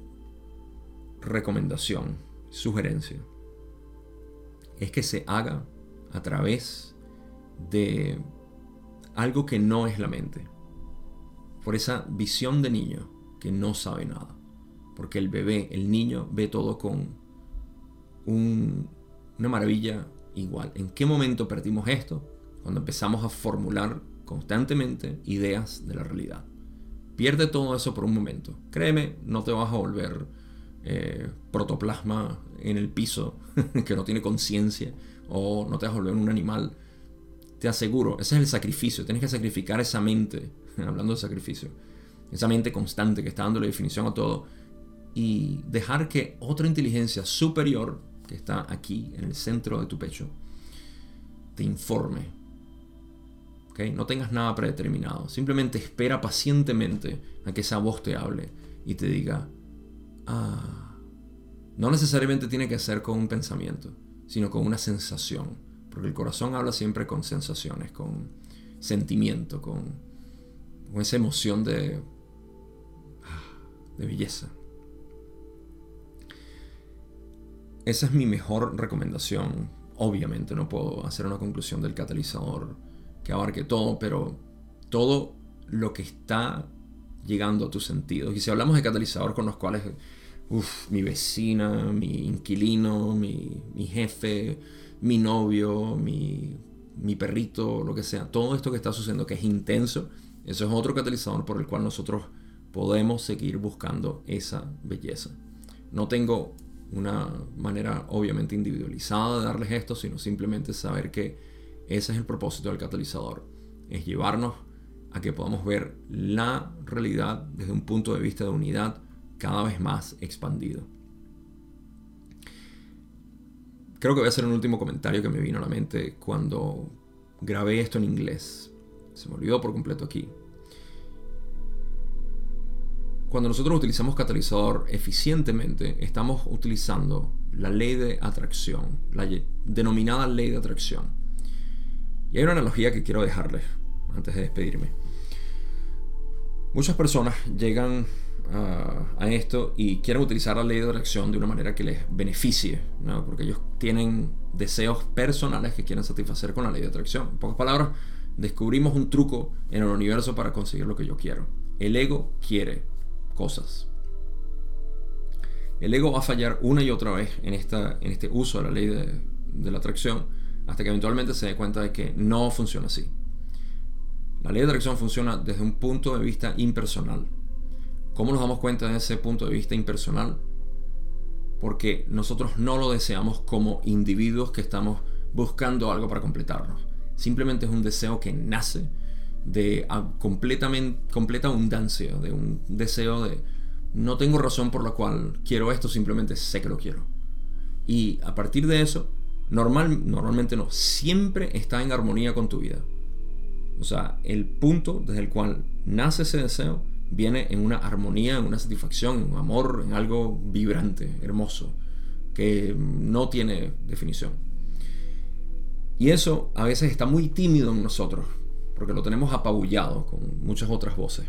recomendación, sugerencia, es que se haga a través de algo que no es la mente. Por esa visión de niño que no sabe nada. Porque el bebé, el niño, ve todo con una maravilla igual. ¿En qué momento perdimos esto? Cuando empezamos a formular constantemente ideas de la realidad. Pierde todo eso por un momento. Créeme, no te vas a volver eh, protoplasma en el piso que no tiene conciencia o no te vas a volver un animal te aseguro, ese es el sacrificio. Tienes que sacrificar esa mente, hablando de sacrificio, esa mente constante que está dando la definición a todo y dejar que otra inteligencia superior, que está aquí en el centro de tu pecho, te informe. No tengas nada predeterminado. Simplemente espera pacientemente a que esa voz te hable y te diga, ah, no necesariamente tiene que ser con un pensamiento, sino con una sensación porque el corazón habla siempre con sensaciones, con sentimiento, con, esa emoción de, de belleza. Esa es mi mejor recomendación. Obviamente no puedo hacer una conclusión del catalizador que abarque todo, pero todo lo que está llegando a tus sentidos. Y si hablamos de catalizador con los cuales, uff, mi vecina, mi inquilino, mi, mi jefe, mi novio, mi, mi perrito, lo que sea, todo esto que está sucediendo que es intenso, eso es otro catalizador por el cual nosotros podemos seguir buscando esa belleza. No tengo una manera obviamente individualizada de darles esto, sino simplemente saber que ese es el propósito del catalizador, es llevarnos a que podamos ver la realidad desde un punto de vista de unidad cada vez más expandido creo que voy a hacer un último comentario que me vino a la mente cuando grabé esto en inglés. Se me olvidó por completo aquí. Cuando nosotros utilizamos catalizador eficientemente, estamos utilizando la ley de atracción, la denominada ley de atracción. Y hay una analogía que quiero dejarles antes de despedirme. Muchas personas llegan a, esto y quieren utilizar la ley de atracción de una manera que les beneficie, porque ellos tienen deseos personales que quieren satisfacer con la ley de atracción. En pocas palabras, descubrimos un truco en el universo para conseguir lo que yo quiero. El ego quiere cosas. El ego va a fallar una y otra vez en, esta, en este uso de la ley de, de la atracción hasta que eventualmente se dé cuenta de que no funciona así. La ley de atracción funciona desde un punto de vista impersonal. ¿Cómo nos damos cuenta de ese punto de vista impersonal? Porque nosotros no lo deseamos como individuos que estamos buscando algo para completarnos. Simplemente es un deseo que nace de completamente, completa abundancia, de un deseo de no tengo razón por la cual quiero esto, simplemente sé que lo quiero. Y a partir de eso, normal, normalmente no, siempre está en armonía con tu vida. O sea, el punto desde el cual nace ese deseo viene en una armonía, en una satisfacción, en un amor, en algo vibrante, hermoso, que no tiene definición. Y eso a veces está muy tímido en nosotros, porque lo tenemos apabullado con muchas otras voces.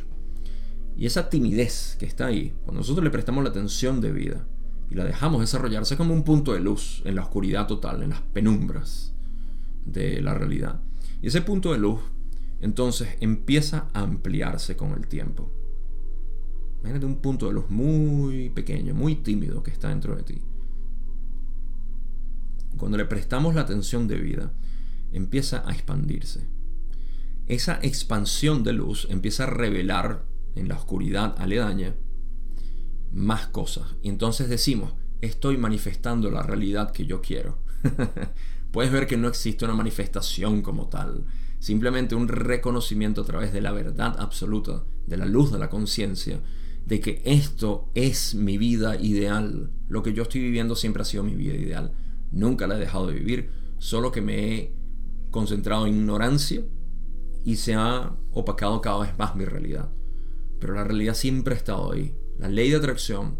Y esa timidez que está ahí, cuando nosotros le prestamos la atención de vida y la dejamos desarrollarse como un punto de luz en la oscuridad total, en las penumbras de la realidad. Y ese punto de luz entonces empieza a ampliarse con el tiempo. Imagínate un punto de luz muy pequeño, muy tímido que está dentro de ti. Cuando le prestamos la atención de vida, empieza a expandirse. Esa expansión de luz empieza a revelar en la oscuridad aledaña más cosas. Y entonces decimos, estoy manifestando la realidad que yo quiero. Puedes ver que no existe una manifestación como tal, simplemente un reconocimiento a través de la verdad absoluta, de la luz de la conciencia, de que esto es mi vida ideal. Lo que yo estoy viviendo siempre ha sido mi vida ideal. Nunca la he dejado de vivir, solo que me he concentrado en ignorancia y se ha opacado cada vez más mi realidad. Pero la realidad siempre ha estado ahí. La ley de atracción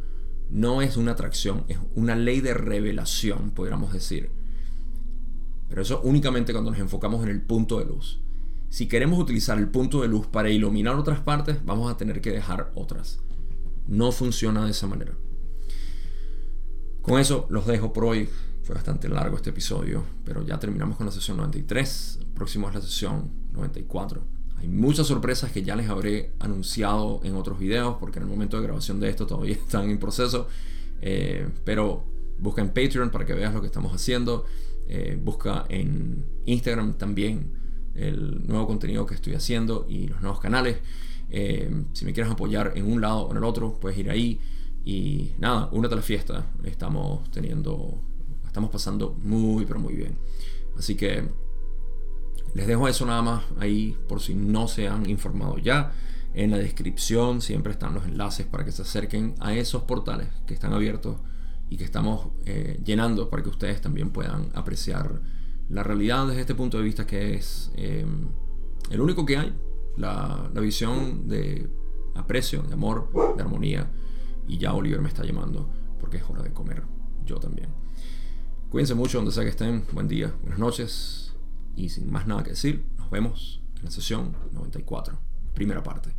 no es una atracción, es una ley de revelación, podríamos decir. Pero eso únicamente cuando nos enfocamos en el punto de luz. Si queremos utilizar el punto de luz para iluminar otras partes, vamos a tener que dejar otras. No funciona de esa manera. Con eso los dejo por hoy. Fue bastante largo este episodio, pero ya terminamos con la sesión 93. El próximo es la sesión 94. Hay muchas sorpresas que ya les habré anunciado en otros videos, porque en el momento de grabación de esto todavía están en proceso. Eh, pero busca en Patreon para que veas lo que estamos haciendo. Eh, busca en Instagram también el nuevo contenido que estoy haciendo y los nuevos canales. Eh, si me quieres apoyar en un lado o en el otro, puedes ir ahí. Y nada, únete a la fiesta. Estamos teniendo estamos pasando muy, pero muy bien. Así que les dejo eso nada más ahí por si no se han informado ya. En la descripción siempre están los enlaces para que se acerquen a esos portales que están abiertos y que estamos eh, llenando para que ustedes también puedan apreciar la realidad desde este punto de vista que es em, el único que hay. La, la visión de aprecio, de amor, de armonía. Y ya Oliver me está llamando porque es hora de comer. Yo también. Cuídense mucho donde sea que estén. Buen día, buenas noches. Y sin más nada que decir, nos vemos en la sesión 94, primera parte.